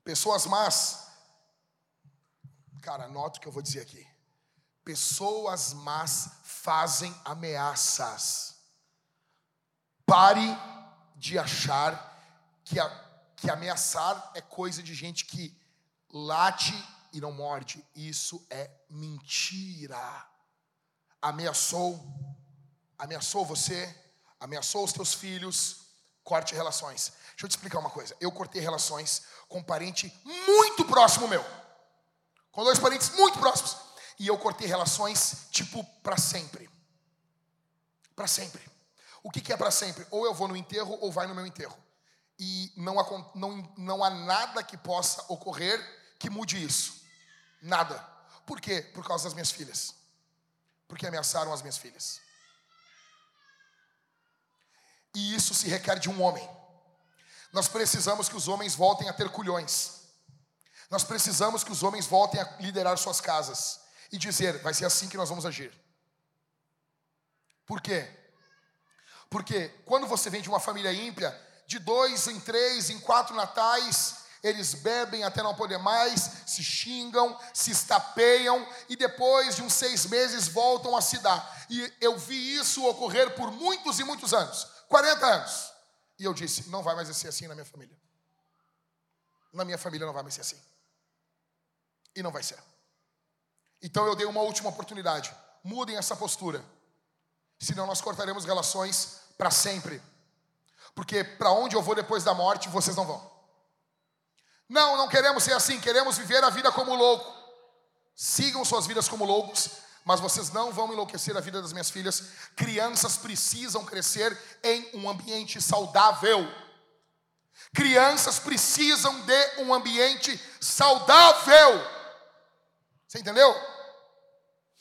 Pessoas más. Cara, anota o que eu vou dizer aqui. Pessoas más fazem ameaças. Pare de achar que, a, que ameaçar é coisa de gente que late e não morde. Isso é mentira. Ameaçou, ameaçou você, ameaçou os teus filhos, corte relações. Deixa eu te explicar uma coisa. Eu cortei relações com um parente muito próximo meu. Com dois parentes muito próximos. E eu cortei relações, tipo, para sempre. Para sempre. O que, que é para sempre? Ou eu vou no enterro ou vai no meu enterro. E não, não, não há nada que possa ocorrer que mude isso. Nada. Por quê? Por causa das minhas filhas. Porque ameaçaram as minhas filhas. E isso se requer de um homem. Nós precisamos que os homens voltem a ter culhões. Nós precisamos que os homens voltem a liderar suas casas e dizer: vai ser assim que nós vamos agir. Por quê? Porque quando você vem de uma família ímpia, de dois em três, em quatro natais, eles bebem até não poder mais, se xingam, se estapeiam e depois de uns seis meses voltam a se dar. E eu vi isso ocorrer por muitos e muitos anos 40 anos. E eu disse: não vai mais ser assim na minha família. Na minha família não vai mais ser assim. E não vai ser. Então eu dei uma última oportunidade. Mudem essa postura. Senão nós cortaremos relações para sempre. Porque para onde eu vou depois da morte, vocês não vão. Não, não queremos ser assim, queremos viver a vida como louco. Sigam suas vidas como loucos, mas vocês não vão enlouquecer a vida das minhas filhas. Crianças precisam crescer em um ambiente saudável. Crianças precisam de um ambiente saudável. Você entendeu?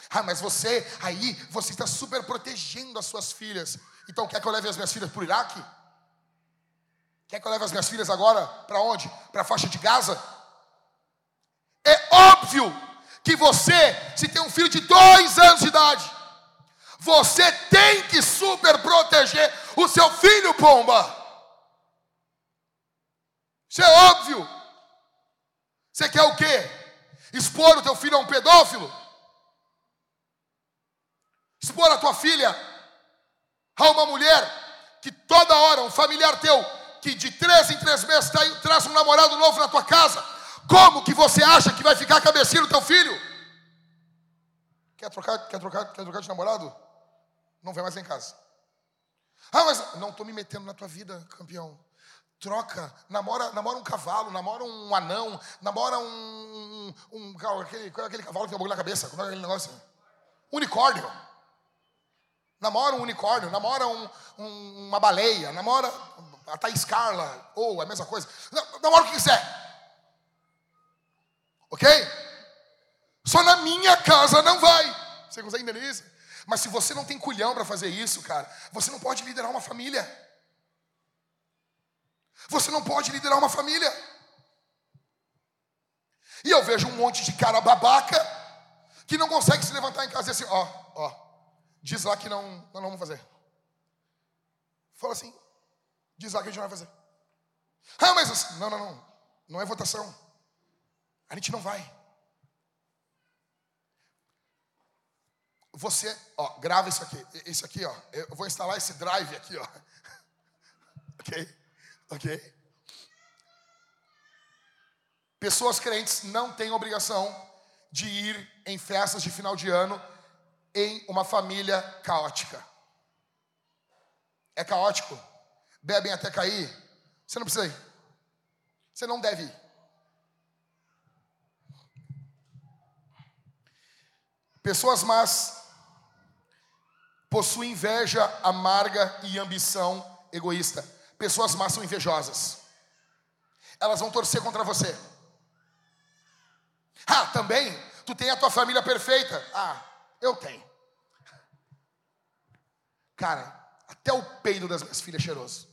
Ah, mas você aí, você está super protegendo as suas filhas. Então quer que eu leve as minhas filhas para o Iraque? Quer que eu leve as minhas filhas agora para onde? Para a faixa de Gaza? É óbvio que você, se tem um filho de dois anos de idade, você tem que super proteger o seu filho, pomba. Isso é óbvio. Você quer o quê? Expor o teu filho a um pedófilo? Expor a tua filha a uma mulher que toda hora um familiar teu que de três em três meses tá traz um namorado novo na tua casa, como que você acha que vai ficar a cabecinha do teu filho? Quer trocar, quer trocar, quer trocar de namorado? Não vem mais em casa. Ah, mas não estou me metendo na tua vida, campeão. Troca, namora, namora um cavalo, namora um anão, namora um, um, um aquele, aquele cavalo que tem um bagulho na cabeça, como é aquele negócio? Unicórnio. Namora um unicórnio, namora um, um, uma baleia, namora a Thaís Carla, ou a mesma coisa. Namora o que quiser. Ok? Só na minha casa não vai. Você consegue entender isso? Mas se você não tem culhão para fazer isso, cara, você não pode liderar uma família. Você não pode liderar uma família. E eu vejo um monte de cara babaca que não consegue se levantar em casa e assim, ó, ó, diz lá que não, não vamos fazer. Fala assim, diz lá que a gente não vai fazer. Ah, mas assim, não, não, não, não é votação. A gente não vai. Você, ó, grava isso aqui, isso aqui, ó. Eu vou instalar esse drive aqui, ó. [LAUGHS] ok? Ok? Pessoas crentes não têm obrigação de ir em festas de final de ano em uma família caótica. É caótico? Bebem até cair? Você não precisa ir. Você não deve ir. Pessoas más possuem inveja amarga e ambição egoísta. Pessoas más são invejosas. Elas vão torcer contra você. Ah, também? Tu tem a tua família perfeita? Ah, eu tenho. Cara, até o peido das minhas filhas é cheiroso.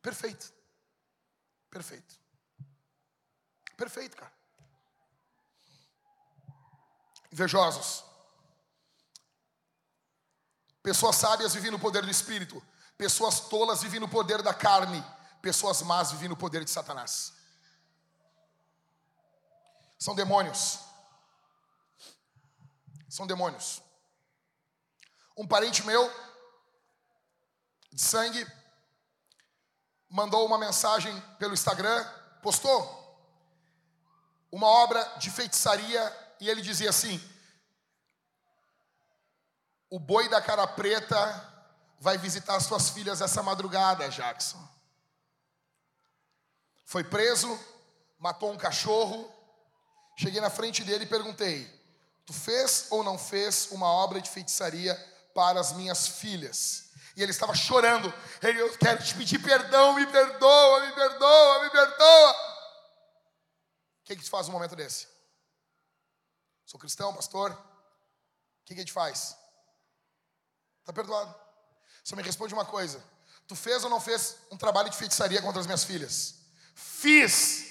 Perfeito. Perfeito. Perfeito, cara. Invejosos. Pessoas sábias vivem no poder do Espírito. Pessoas tolas vivem no poder da carne. Pessoas más vivem no poder de Satanás. São demônios. São demônios. Um parente meu, de sangue, mandou uma mensagem pelo Instagram, postou uma obra de feitiçaria e ele dizia assim: O boi da cara preta vai visitar as suas filhas essa madrugada, Jackson. Foi preso, matou um cachorro. Cheguei na frente dele e perguntei: Tu fez ou não fez uma obra de feitiçaria para as minhas filhas? E ele estava chorando. Ele, eu quero te pedir perdão, me perdoa, me perdoa, me perdoa. O que, que se faz num momento desse? Sou cristão, pastor. O que, que a gente faz? Está perdoado. Só me responde uma coisa: Tu fez ou não fez um trabalho de feitiçaria contra as minhas filhas? Fiz.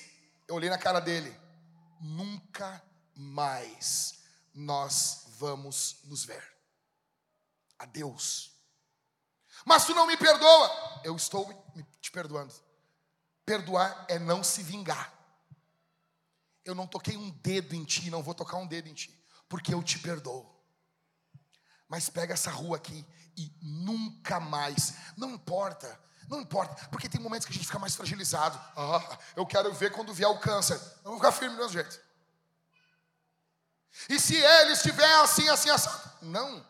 Eu olhei na cara dele. Nunca mais nós vamos nos ver. Adeus. Mas tu não me perdoa. Eu estou te perdoando. Perdoar é não se vingar eu não toquei um dedo em ti, não vou tocar um dedo em ti, porque eu te perdoo. Mas pega essa rua aqui e nunca mais, não importa, não importa, porque tem momentos que a gente fica mais fragilizado. Ah, eu quero ver quando vier o câncer. Eu vou ficar firme do mesmo jeito. E se ele estiver assim, assim, assim. Não,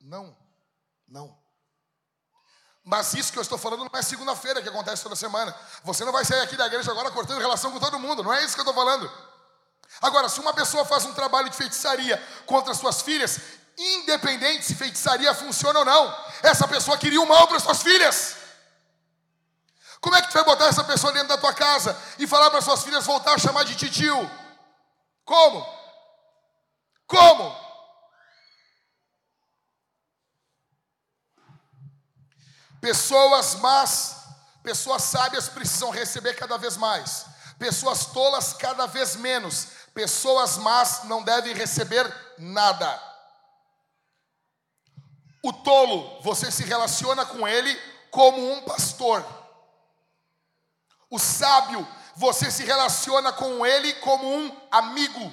não, não. Mas isso que eu estou falando não é segunda-feira que acontece toda semana. Você não vai sair aqui da igreja agora cortando relação com todo mundo. Não é isso que eu estou falando. Agora, se uma pessoa faz um trabalho de feitiçaria contra suas filhas, independente se feitiçaria funciona ou não, essa pessoa queria o mal para suas filhas. Como é que tu vai botar essa pessoa dentro da tua casa e falar para suas filhas voltar a chamar de titio? Como? Como? Pessoas más, pessoas sábias precisam receber cada vez mais, pessoas tolas cada vez menos, Pessoas más não devem receber nada. O tolo, você se relaciona com ele como um pastor. O sábio, você se relaciona com ele como um amigo.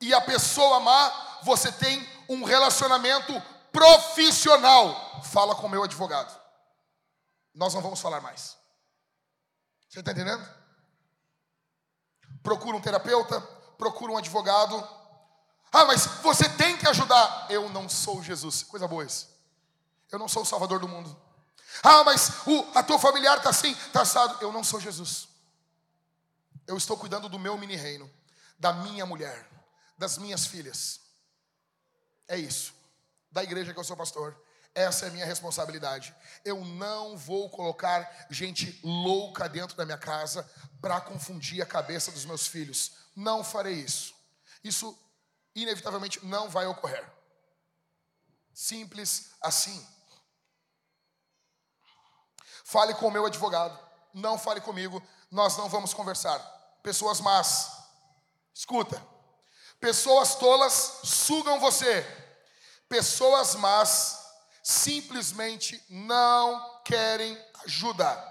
E a pessoa má, você tem um relacionamento profissional. Fala com o meu advogado. Nós não vamos falar mais. Você está entendendo? procura um terapeuta, procura um advogado. Ah, mas você tem que ajudar. Eu não sou Jesus. Coisa boa isso. Eu não sou o salvador do mundo. Ah, mas o, a tua familiar está assim, está assado. Eu não sou Jesus. Eu estou cuidando do meu mini reino, da minha mulher, das minhas filhas. É isso. Da igreja que eu sou pastor. Essa é a minha responsabilidade. Eu não vou colocar gente louca dentro da minha casa para confundir a cabeça dos meus filhos. Não farei isso. Isso inevitavelmente não vai ocorrer. Simples assim. Fale com o meu advogado. Não fale comigo. Nós não vamos conversar. Pessoas más. Escuta. Pessoas tolas sugam você. Pessoas más simplesmente não querem ajuda.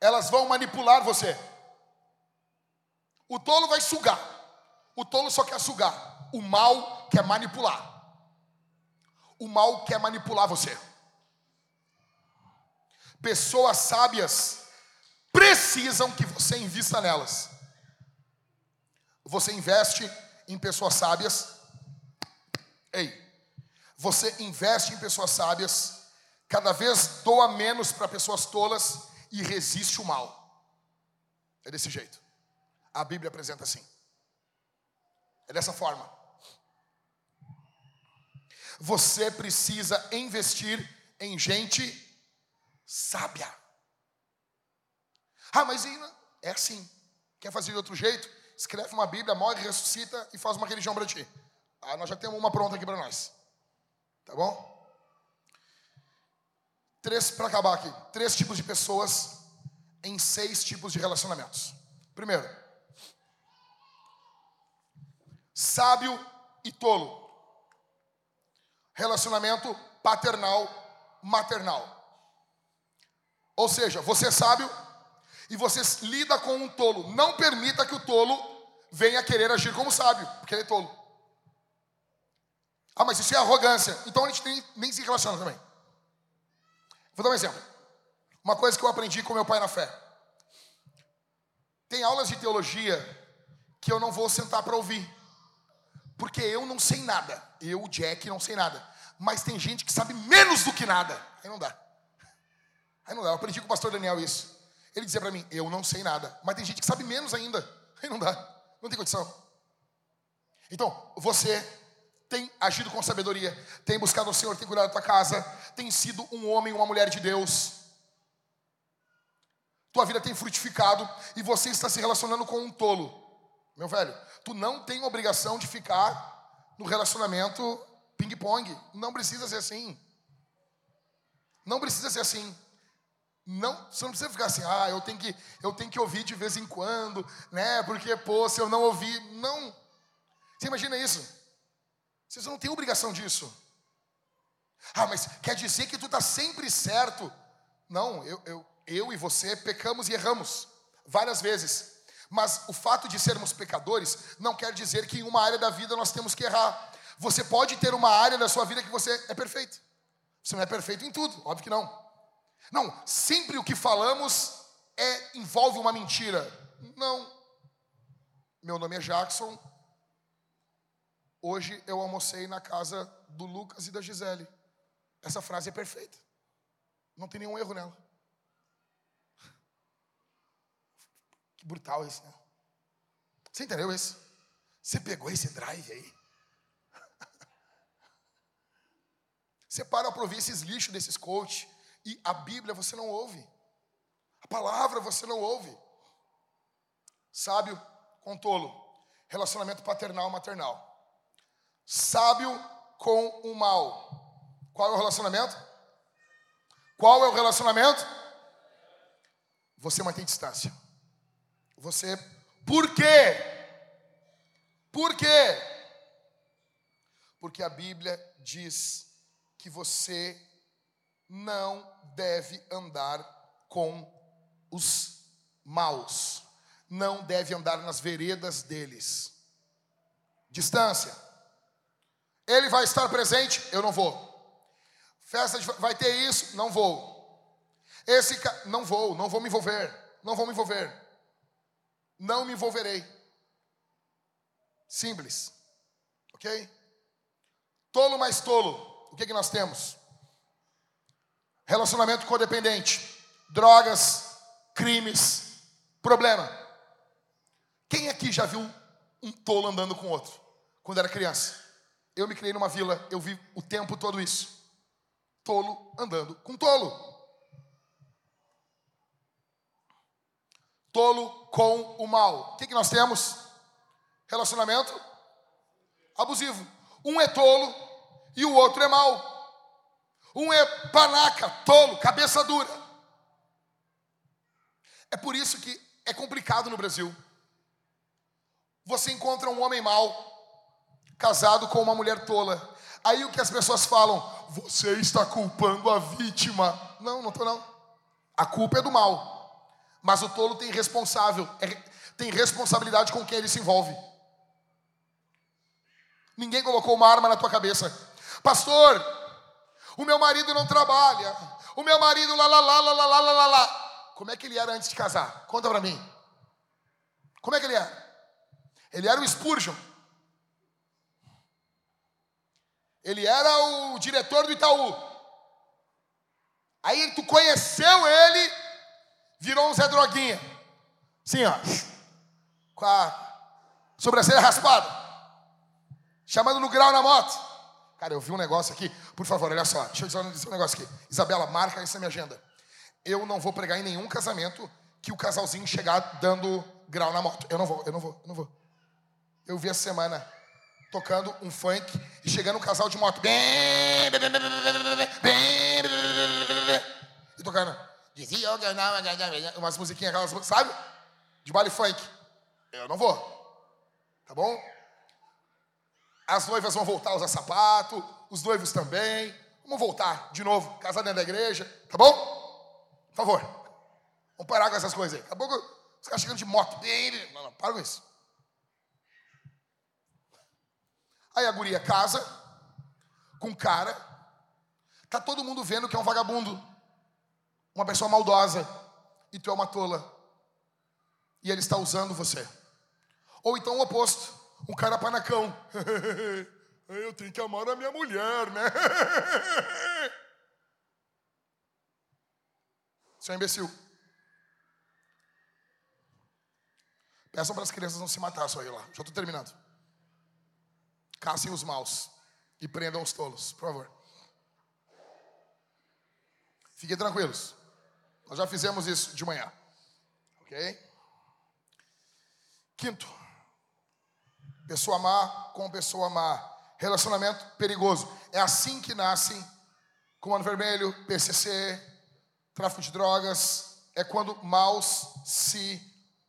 Elas vão manipular você. O tolo vai sugar. O tolo só quer sugar. O mal quer manipular. O mal quer manipular você. Pessoas sábias precisam que você invista nelas. Você investe em pessoas sábias. Ei, você investe em pessoas sábias, cada vez doa menos para pessoas tolas e resiste o mal. É desse jeito. A Bíblia apresenta assim. É dessa forma. Você precisa investir em gente sábia. Ah, mas é assim. Quer fazer de outro jeito? Escreve uma Bíblia, morre, ressuscita e faz uma religião para ti. Ah, nós já temos uma pronta aqui para nós. Tá bom? Três, para acabar aqui, três tipos de pessoas em seis tipos de relacionamentos. Primeiro, sábio e tolo. Relacionamento paternal, maternal. Ou seja, você é sábio e você lida com um tolo. Não permita que o tolo venha querer agir como sábio, porque ele é tolo. Ah, mas isso é arrogância. Então a gente nem, nem se relaciona também. Vou dar um exemplo. Uma coisa que eu aprendi com meu pai na fé. Tem aulas de teologia que eu não vou sentar para ouvir. Porque eu não sei nada. Eu, Jack, não sei nada. Mas tem gente que sabe menos do que nada. Aí não dá. Aí não dá. Eu aprendi com o pastor Daniel isso. Ele dizia para mim: Eu não sei nada. Mas tem gente que sabe menos ainda. Aí não dá. Não tem condição. Então, você tem agido com sabedoria, tem buscado o Senhor, tem cuidado da tua casa, tem sido um homem, uma mulher de Deus. Tua vida tem frutificado e você está se relacionando com um tolo. Meu velho, tu não tem obrigação de ficar no relacionamento ping-pong. Não precisa ser assim. Não precisa ser assim. Não, você não precisa ficar assim, ah, eu tenho que, eu tenho que ouvir de vez em quando, né? Porque, pô, se eu não ouvir, não. Você imagina isso? Vocês não têm obrigação disso. Ah, mas quer dizer que tu está sempre certo? Não, eu, eu, eu e você pecamos e erramos várias vezes. Mas o fato de sermos pecadores não quer dizer que em uma área da vida nós temos que errar. Você pode ter uma área da sua vida que você é perfeito. Você não é perfeito em tudo, óbvio que não. Não, sempre o que falamos é envolve uma mentira. Não. Meu nome é Jackson, Hoje eu almocei na casa do Lucas e da Gisele. Essa frase é perfeita. Não tem nenhum erro nela. Que brutal isso, né? Você entendeu isso? Você pegou esse drive aí? [LAUGHS] Você para para ouvir esses lixos desses coach e a Bíblia você não ouve. A palavra você não ouve. Sábio com tolo. Relacionamento paternal maternal sábio com o mal. Qual é o relacionamento? Qual é o relacionamento? Você mantém distância. Você. Por quê? Por quê? Porque a Bíblia diz que você não deve andar com os maus, não deve andar nas veredas deles. Distância. Ele vai estar presente? Eu não vou. Festa de, vai ter isso? Não vou. Esse não vou, não vou me envolver, não vou me envolver. Não me envolverei. Simples. OK? Tolo mais tolo. O que que nós temos? Relacionamento codependente, drogas, crimes, problema. Quem aqui já viu um tolo andando com outro quando era criança? Eu me criei numa vila, eu vi o tempo todo isso. Tolo andando com tolo. Tolo com o mal. O que, que nós temos? Relacionamento abusivo. Um é tolo e o outro é mau. Um é panaca, tolo, cabeça dura. É por isso que é complicado no Brasil. Você encontra um homem mau, casado com uma mulher tola. Aí o que as pessoas falam? Você está culpando a vítima. Não, não estou não. A culpa é do mal. Mas o tolo tem responsável, é, tem responsabilidade com quem ele se envolve. Ninguém colocou uma arma na tua cabeça. Pastor, o meu marido não trabalha. O meu marido lá, lá, lá, lá, lá, lá, lá, lá. Como é que ele era antes de casar? Conta para mim. Como é que ele era? Ele era o Spurgeon. Ele era o diretor do Itaú. Aí tu conheceu ele, virou um Zé Droguinha. Sim, ó. Com a sobrancelha raspada. Chamando no grau na moto. Cara, eu vi um negócio aqui, por favor, olha só, deixa eu dizer um negócio aqui. Isabela, marca isso na minha agenda. Eu não vou pregar em nenhum casamento que o casalzinho chegar dando grau na moto. Eu não vou, eu não vou, eu não vou. Eu vi essa semana tocando um funk e chegando um casal de moto. E tocando. Dizia umas musiquinhas, aquelas, sabe? De baile funk. Eu não vou. Tá bom? As noivas vão voltar a usar sapato, os noivos também. Vamos voltar de novo, casar dentro da igreja, tá bom? Por favor. Vamos parar com essas coisas aí. Daqui a pouco os caras chegando de moto. Não, não, para com isso. Aí a guria casa com um cara. Tá todo mundo vendo que é um vagabundo. Uma pessoa maldosa. E tu é uma tola. E ele está usando você. Ou então o oposto um cara panacão. [LAUGHS] Eu tenho que amar a minha mulher, né? [LAUGHS] Você é imbecil. Peçam para as crianças não se matar só aí lá. Já estou terminando. Caçem os maus e prendam os tolos, por favor. Fiquem tranquilos. Nós já fizemos isso de manhã. Ok? Quinto. Pessoa má com pessoa má. Relacionamento perigoso. É assim que nascem Comando Vermelho, PCC, tráfico de drogas. É quando maus se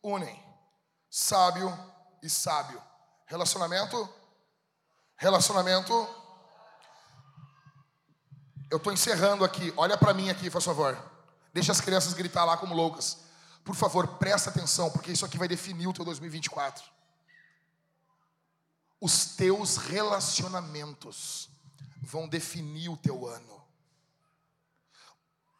unem. Sábio e sábio. Relacionamento. Relacionamento. Eu estou encerrando aqui. Olha para mim aqui, por favor. Deixa as crianças gritar lá como loucas. Por favor, presta atenção, porque isso aqui vai definir o teu 2024 os teus relacionamentos vão definir o teu ano.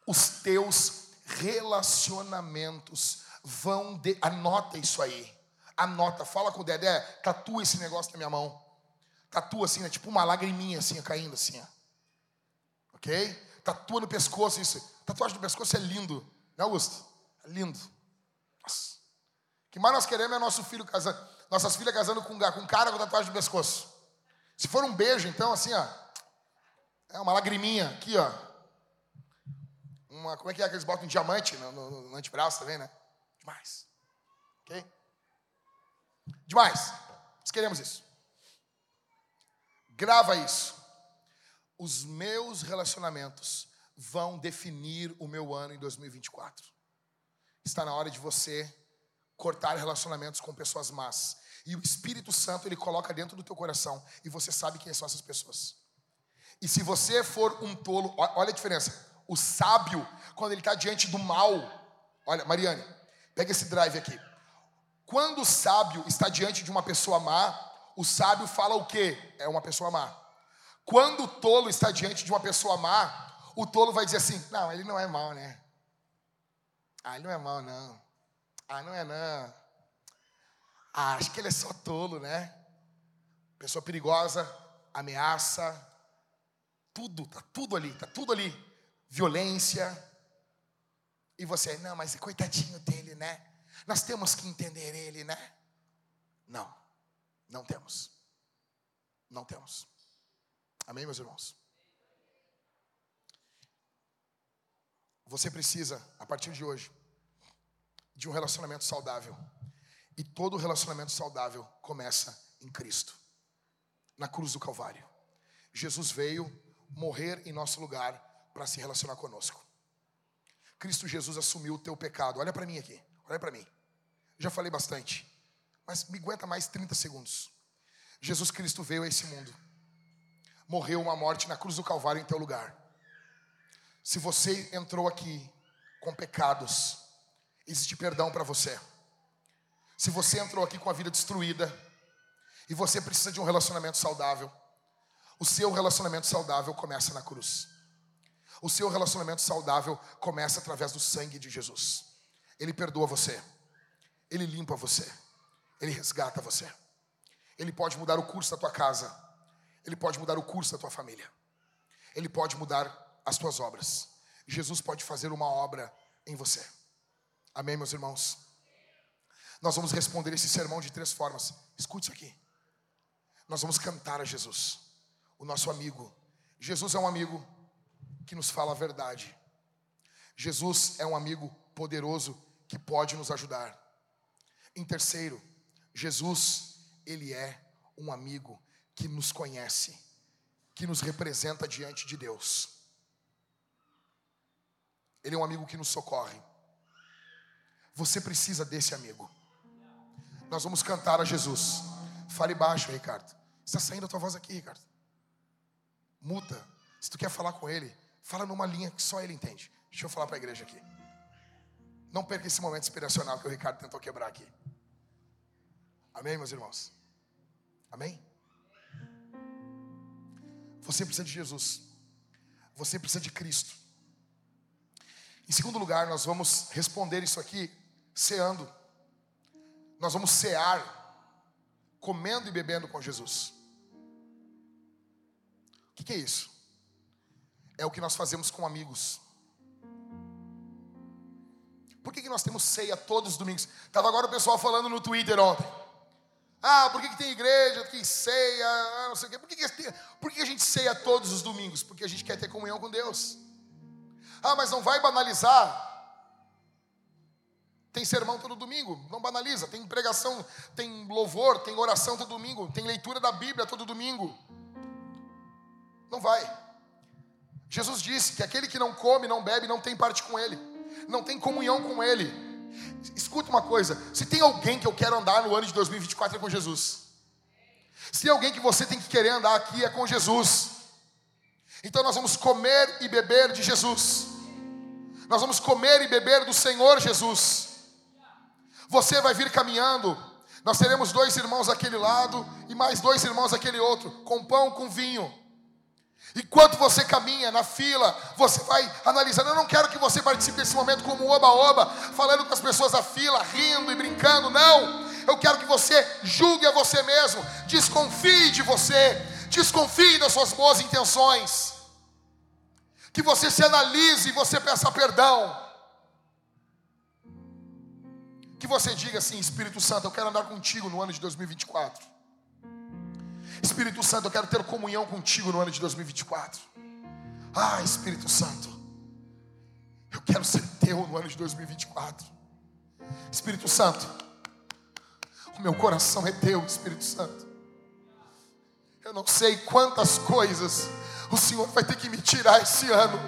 Os teus relacionamentos vão. De... Anota isso aí. Anota, fala com o Dedé, tatua esse negócio na minha mão. Tatua assim, né? tipo uma lagriminha assim, caindo assim. Ó. Ok? Tatua no pescoço isso. Tatuagem no pescoço é lindo, né, Augusto? É lindo. Nossa. O que mais nós queremos é nosso filho casar nossas filhas casando com, com um cara com tatuagem no pescoço. Se for um beijo, então, assim, ó. É uma lagriminha aqui, ó. Uma, como é que é que eles botam um diamante no, no, no antebraço também, né? Demais. Ok? Demais. Nós queremos isso. Grava isso. Os meus relacionamentos vão definir o meu ano em 2024. Está na hora de você cortar relacionamentos com pessoas más. E o Espírito Santo ele coloca dentro do teu coração e você sabe quem são essas pessoas. E se você for um tolo, olha a diferença. O sábio, quando ele está diante do mal, olha, Mariane, pega esse drive aqui. Quando o sábio está diante de uma pessoa má, o sábio fala o quê? É uma pessoa má. Quando o tolo está diante de uma pessoa má, o tolo vai dizer assim: Não, ele não é mal, né? Ah, ele não é mal, não. Ah, não é não. Ah, acho que ele é só tolo, né? Pessoa perigosa, ameaça, tudo, tá tudo ali, tá tudo ali. Violência. E você, não, mas coitadinho dele, né? Nós temos que entender ele, né? Não, não temos. Não temos. Amém, meus irmãos? Você precisa, a partir de hoje, de um relacionamento saudável. E todo relacionamento saudável começa em Cristo, na cruz do Calvário. Jesus veio morrer em nosso lugar para se relacionar conosco. Cristo Jesus assumiu o teu pecado. Olha para mim aqui, olha para mim. Já falei bastante, mas me aguenta mais 30 segundos. Jesus Cristo veio a esse mundo, morreu uma morte na cruz do Calvário em teu lugar. Se você entrou aqui com pecados, existe perdão para você. Se você entrou aqui com a vida destruída e você precisa de um relacionamento saudável, o seu relacionamento saudável começa na cruz. O seu relacionamento saudável começa através do sangue de Jesus. Ele perdoa você. Ele limpa você. Ele resgata você. Ele pode mudar o curso da tua casa. Ele pode mudar o curso da tua família. Ele pode mudar as tuas obras. Jesus pode fazer uma obra em você. Amém, meus irmãos? Nós vamos responder esse sermão de três formas. Escute isso aqui. Nós vamos cantar a Jesus o nosso amigo. Jesus é um amigo que nos fala a verdade. Jesus é um amigo poderoso que pode nos ajudar. Em terceiro, Jesus, ele é um amigo que nos conhece, que nos representa diante de Deus. Ele é um amigo que nos socorre. Você precisa desse amigo. Nós vamos cantar a Jesus. Fale baixo, Ricardo. Está saindo a tua voz aqui, Ricardo muta. Se tu quer falar com ele, fala numa linha que só ele entende. Deixa eu falar para a igreja aqui. Não perca esse momento inspiracional que o Ricardo tentou quebrar aqui. Amém, meus irmãos? Amém? Você precisa de Jesus. Você precisa de Cristo. Em segundo lugar, nós vamos responder isso aqui ceando. Nós vamos cear, comendo e bebendo com Jesus. O que, é isso? É o que nós fazemos com amigos. Por que, que nós temos ceia todos os domingos? Estava agora o pessoal falando no Twitter ontem. Ah, por que, que tem igreja, tem ceia, ah, não sei o quê. Por, que, que, por que a gente ceia todos os domingos? Porque a gente quer ter comunhão com Deus. Ah, mas não vai banalizar. Tem sermão todo domingo, não banaliza. Tem pregação, tem louvor, tem oração todo domingo, tem leitura da Bíblia todo domingo. Não vai. Jesus disse que aquele que não come, não bebe, não tem parte com Ele, não tem comunhão com Ele. Escuta uma coisa: se tem alguém que eu quero andar no ano de 2024 é com Jesus. Se tem alguém que você tem que querer andar aqui é com Jesus. Então nós vamos comer e beber de Jesus. Nós vamos comer e beber do Senhor Jesus. Você vai vir caminhando. Nós teremos dois irmãos daquele lado e mais dois irmãos daquele outro, com pão, com vinho. Enquanto você caminha na fila, você vai analisando. Eu não quero que você participe desse momento como oba-oba, falando com as pessoas da fila, rindo e brincando. Não. Eu quero que você julgue a você mesmo, desconfie de você, desconfie das suas boas intenções. Que você se analise e você peça perdão. Que você diga assim: Espírito Santo, eu quero andar contigo no ano de 2024. Espírito Santo, eu quero ter comunhão contigo no ano de 2024. Ah, Espírito Santo, eu quero ser teu no ano de 2024. Espírito Santo, o meu coração é teu, Espírito Santo. Eu não sei quantas coisas o Senhor vai ter que me tirar esse ano,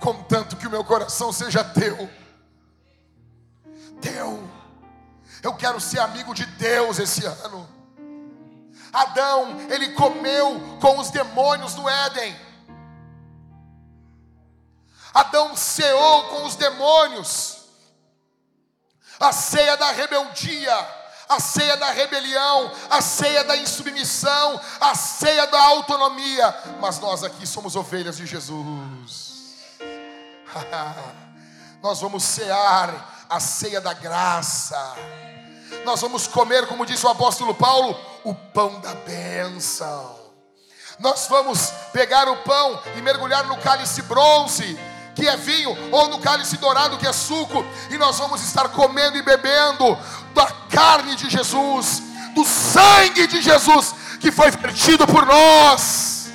contanto que o meu coração seja teu. Teu. Eu quero ser amigo de Deus esse ano. Adão, ele comeu com os demônios no Éden. Adão ceou com os demônios. A ceia da rebeldia, a ceia da rebelião, a ceia da insubmissão, a ceia da autonomia. Mas nós aqui somos ovelhas de Jesus. [LAUGHS] nós vamos cear a ceia da graça. Nós vamos comer, como disse o apóstolo Paulo, o pão da bênção. Nós vamos pegar o pão e mergulhar no cálice bronze, que é vinho, ou no cálice dourado, que é suco, e nós vamos estar comendo e bebendo da carne de Jesus, do sangue de Jesus, que foi vertido por nós.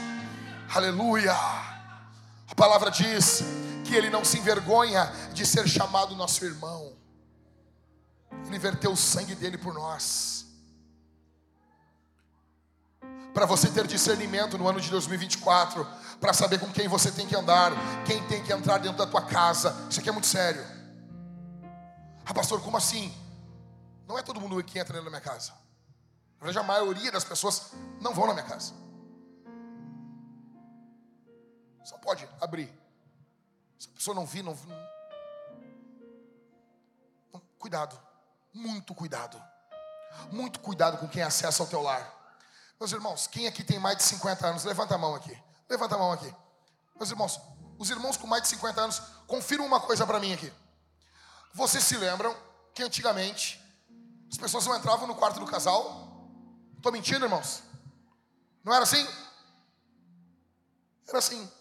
Aleluia. A palavra diz que ele não se envergonha de ser chamado nosso irmão. Ele verteu o sangue dele por nós. Para você ter discernimento no ano de 2024, para saber com quem você tem que andar, quem tem que entrar dentro da tua casa. Isso aqui é muito sério. Ah, pastor, como assim? Não é todo mundo que entra dentro da minha casa. Na verdade, a maioria das pessoas não vão na minha casa. Só pode abrir. Se a pessoa não vir, não, não. Cuidado. Muito cuidado. Muito cuidado com quem acessa o teu lar. Meus irmãos, quem aqui tem mais de 50 anos? Levanta a mão aqui. Levanta a mão aqui. Meus irmãos, os irmãos com mais de 50 anos, confiram uma coisa para mim aqui. Vocês se lembram que antigamente as pessoas não entravam no quarto do casal? Estou mentindo, irmãos? Não era assim? Era assim.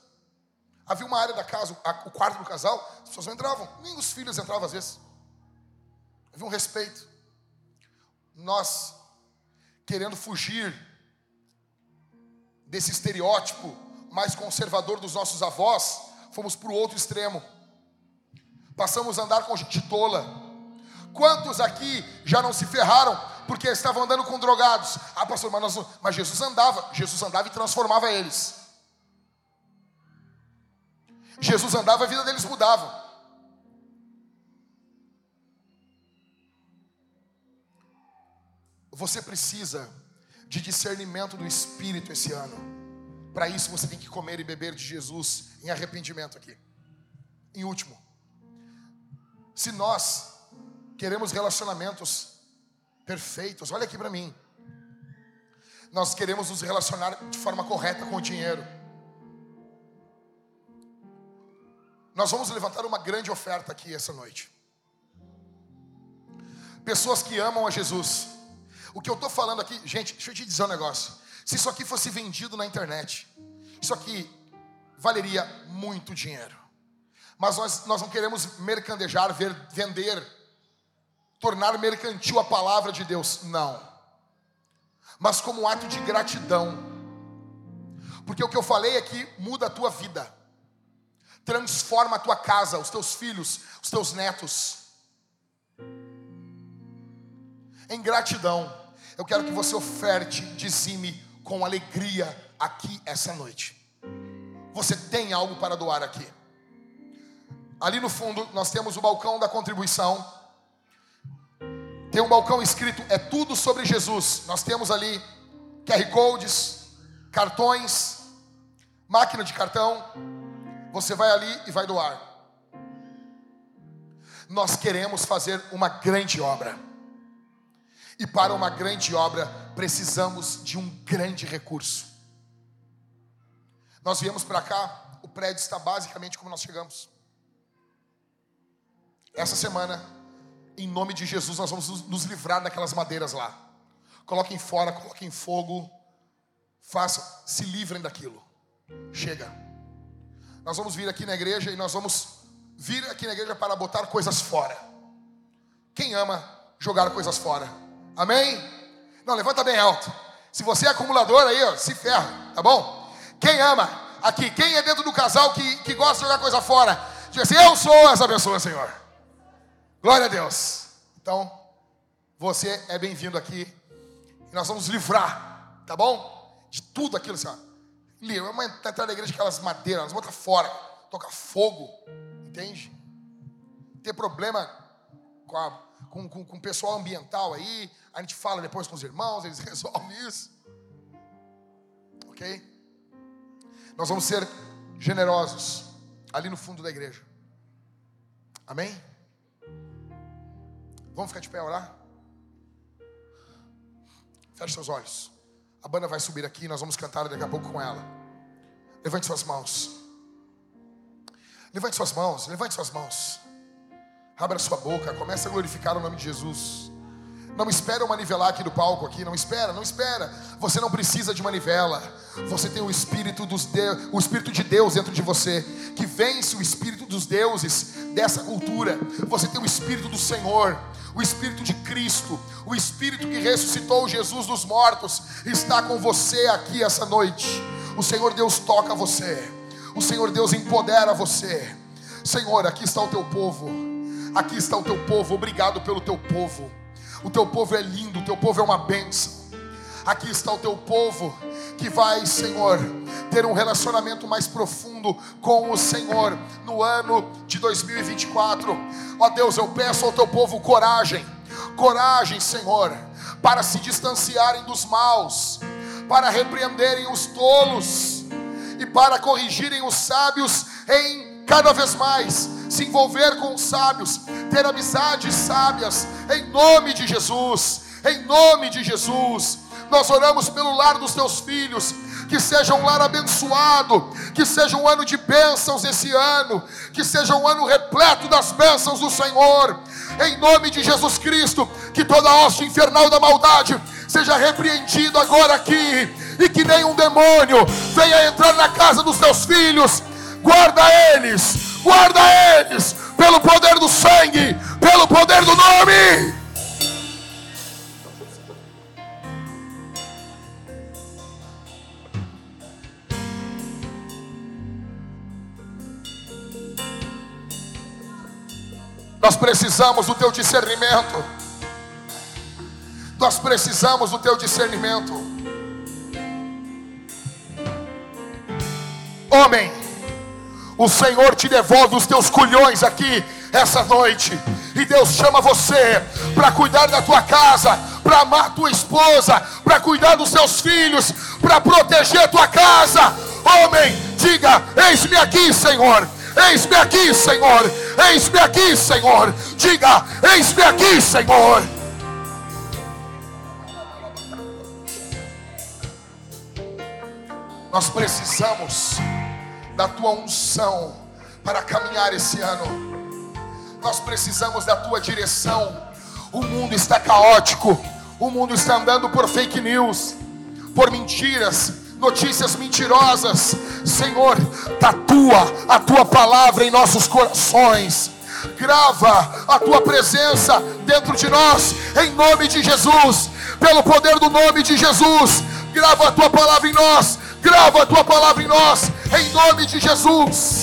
Havia uma área da casa, o quarto do casal, as pessoas não entravam, nem os filhos entravam às vezes. Havia um respeito. Nós, querendo fugir desse estereótipo mais conservador dos nossos avós, fomos para o outro extremo. Passamos a andar com gente tola. Quantos aqui já não se ferraram porque estavam andando com drogados? Ah, pastor, mas, nós, mas Jesus andava. Jesus andava e transformava eles. Jesus andava, a vida deles mudava. Você precisa de discernimento do Espírito esse ano. Para isso você tem que comer e beber de Jesus em arrependimento aqui. Em último, se nós queremos relacionamentos perfeitos, olha aqui para mim. Nós queremos nos relacionar de forma correta com o dinheiro. Nós vamos levantar uma grande oferta aqui essa noite. Pessoas que amam a Jesus. O que eu estou falando aqui, gente, deixa eu te dizer um negócio. Se isso aqui fosse vendido na internet, isso aqui valeria muito dinheiro. Mas nós, nós não queremos mercandejar, ver, vender, tornar mercantil a palavra de Deus. Não. Mas como um ato de gratidão. Porque o que eu falei aqui muda a tua vida transforma a tua casa, os teus filhos, os teus netos. Em gratidão, eu quero que você oferte, dizime com alegria aqui essa noite. Você tem algo para doar aqui. Ali no fundo nós temos o balcão da contribuição. Tem um balcão escrito é tudo sobre Jesus. Nós temos ali QR codes, cartões, máquina de cartão, você vai ali e vai doar. Nós queremos fazer uma grande obra. E para uma grande obra precisamos de um grande recurso. Nós viemos para cá, o prédio está basicamente como nós chegamos. Essa semana, em nome de Jesus, nós vamos nos livrar daquelas madeiras lá. Coloquem fora, coloquem fogo, façam, se livrem daquilo. Chega. Nós vamos vir aqui na igreja e nós vamos vir aqui na igreja para botar coisas fora. Quem ama jogar coisas fora? Amém? Não, levanta bem alto. Se você é acumulador aí, ó, se ferra, tá bom? Quem ama aqui? Quem é dentro do casal que, que gosta de jogar coisa fora? Diz assim: Eu sou essa pessoa, Senhor. Glória a Deus. Então, você é bem-vindo aqui. E nós vamos livrar, tá bom? De tudo aquilo, Senhor Vamos entrar na igreja aquelas madeiras, nós botar fora, tocar fogo, entende? Ter problema com, a, com, com, com o pessoal ambiental aí, a gente fala depois com os irmãos, eles [LAUGHS] resolvem isso. Ok? Nós vamos ser generosos ali no fundo da igreja. Amém? Vamos ficar de pé a orar? Feche seus olhos. A banda vai subir aqui, nós vamos cantar daqui a pouco com ela. Levante suas mãos. Levante suas mãos, levante suas mãos. Abra sua boca, comece a glorificar o nome de Jesus. Não espera uma nivelar aqui do palco aqui, não espera, não espera. Você não precisa de manivela. Você tem o espírito dos de... o espírito de Deus dentro de você, que vence o espírito dos deuses dessa cultura. Você tem o espírito do Senhor o Espírito de Cristo, o Espírito que ressuscitou Jesus dos mortos, está com você aqui essa noite. O Senhor Deus toca você, o Senhor Deus empodera você. Senhor, aqui está o teu povo, aqui está o teu povo, obrigado pelo teu povo. O teu povo é lindo, o teu povo é uma bênção. Aqui está o teu povo que vai, Senhor, ter um relacionamento mais profundo com o Senhor no ano de 2024. Ó Deus, eu peço ao teu povo coragem, coragem, Senhor, para se distanciarem dos maus, para repreenderem os tolos e para corrigirem os sábios em cada vez mais se envolver com os sábios, ter amizades sábias, em nome de Jesus, em nome de Jesus. Nós oramos pelo lar dos teus filhos, que seja um lar abençoado, que seja um ano de bênçãos esse ano, que seja um ano repleto das bênçãos do Senhor, em nome de Jesus Cristo, que toda hoste infernal da maldade seja repreendido agora aqui, e que nenhum demônio venha entrar na casa dos teus filhos, guarda eles, guarda eles, pelo poder do sangue, pelo poder do nome. Nós precisamos do teu discernimento. Nós precisamos do teu discernimento. Homem, o Senhor te devolve os teus culhões aqui essa noite. E Deus chama você para cuidar da tua casa, para amar tua esposa, para cuidar dos teus filhos, para proteger a tua casa. Homem, diga: Eis-me aqui, Senhor. Eis-me aqui, Senhor. Eis-me aqui, Senhor. Diga: Eis-me aqui, Senhor. Nós precisamos da tua unção para caminhar esse ano. Nós precisamos da tua direção. O mundo está caótico. O mundo está andando por fake news, por mentiras, notícias mentirosas. Senhor, tatua a tua palavra em nossos corações. Grava a tua presença dentro de nós, em nome de Jesus, pelo poder do nome de Jesus. Grava a tua palavra em nós, grava a tua palavra em nós, em nome de Jesus.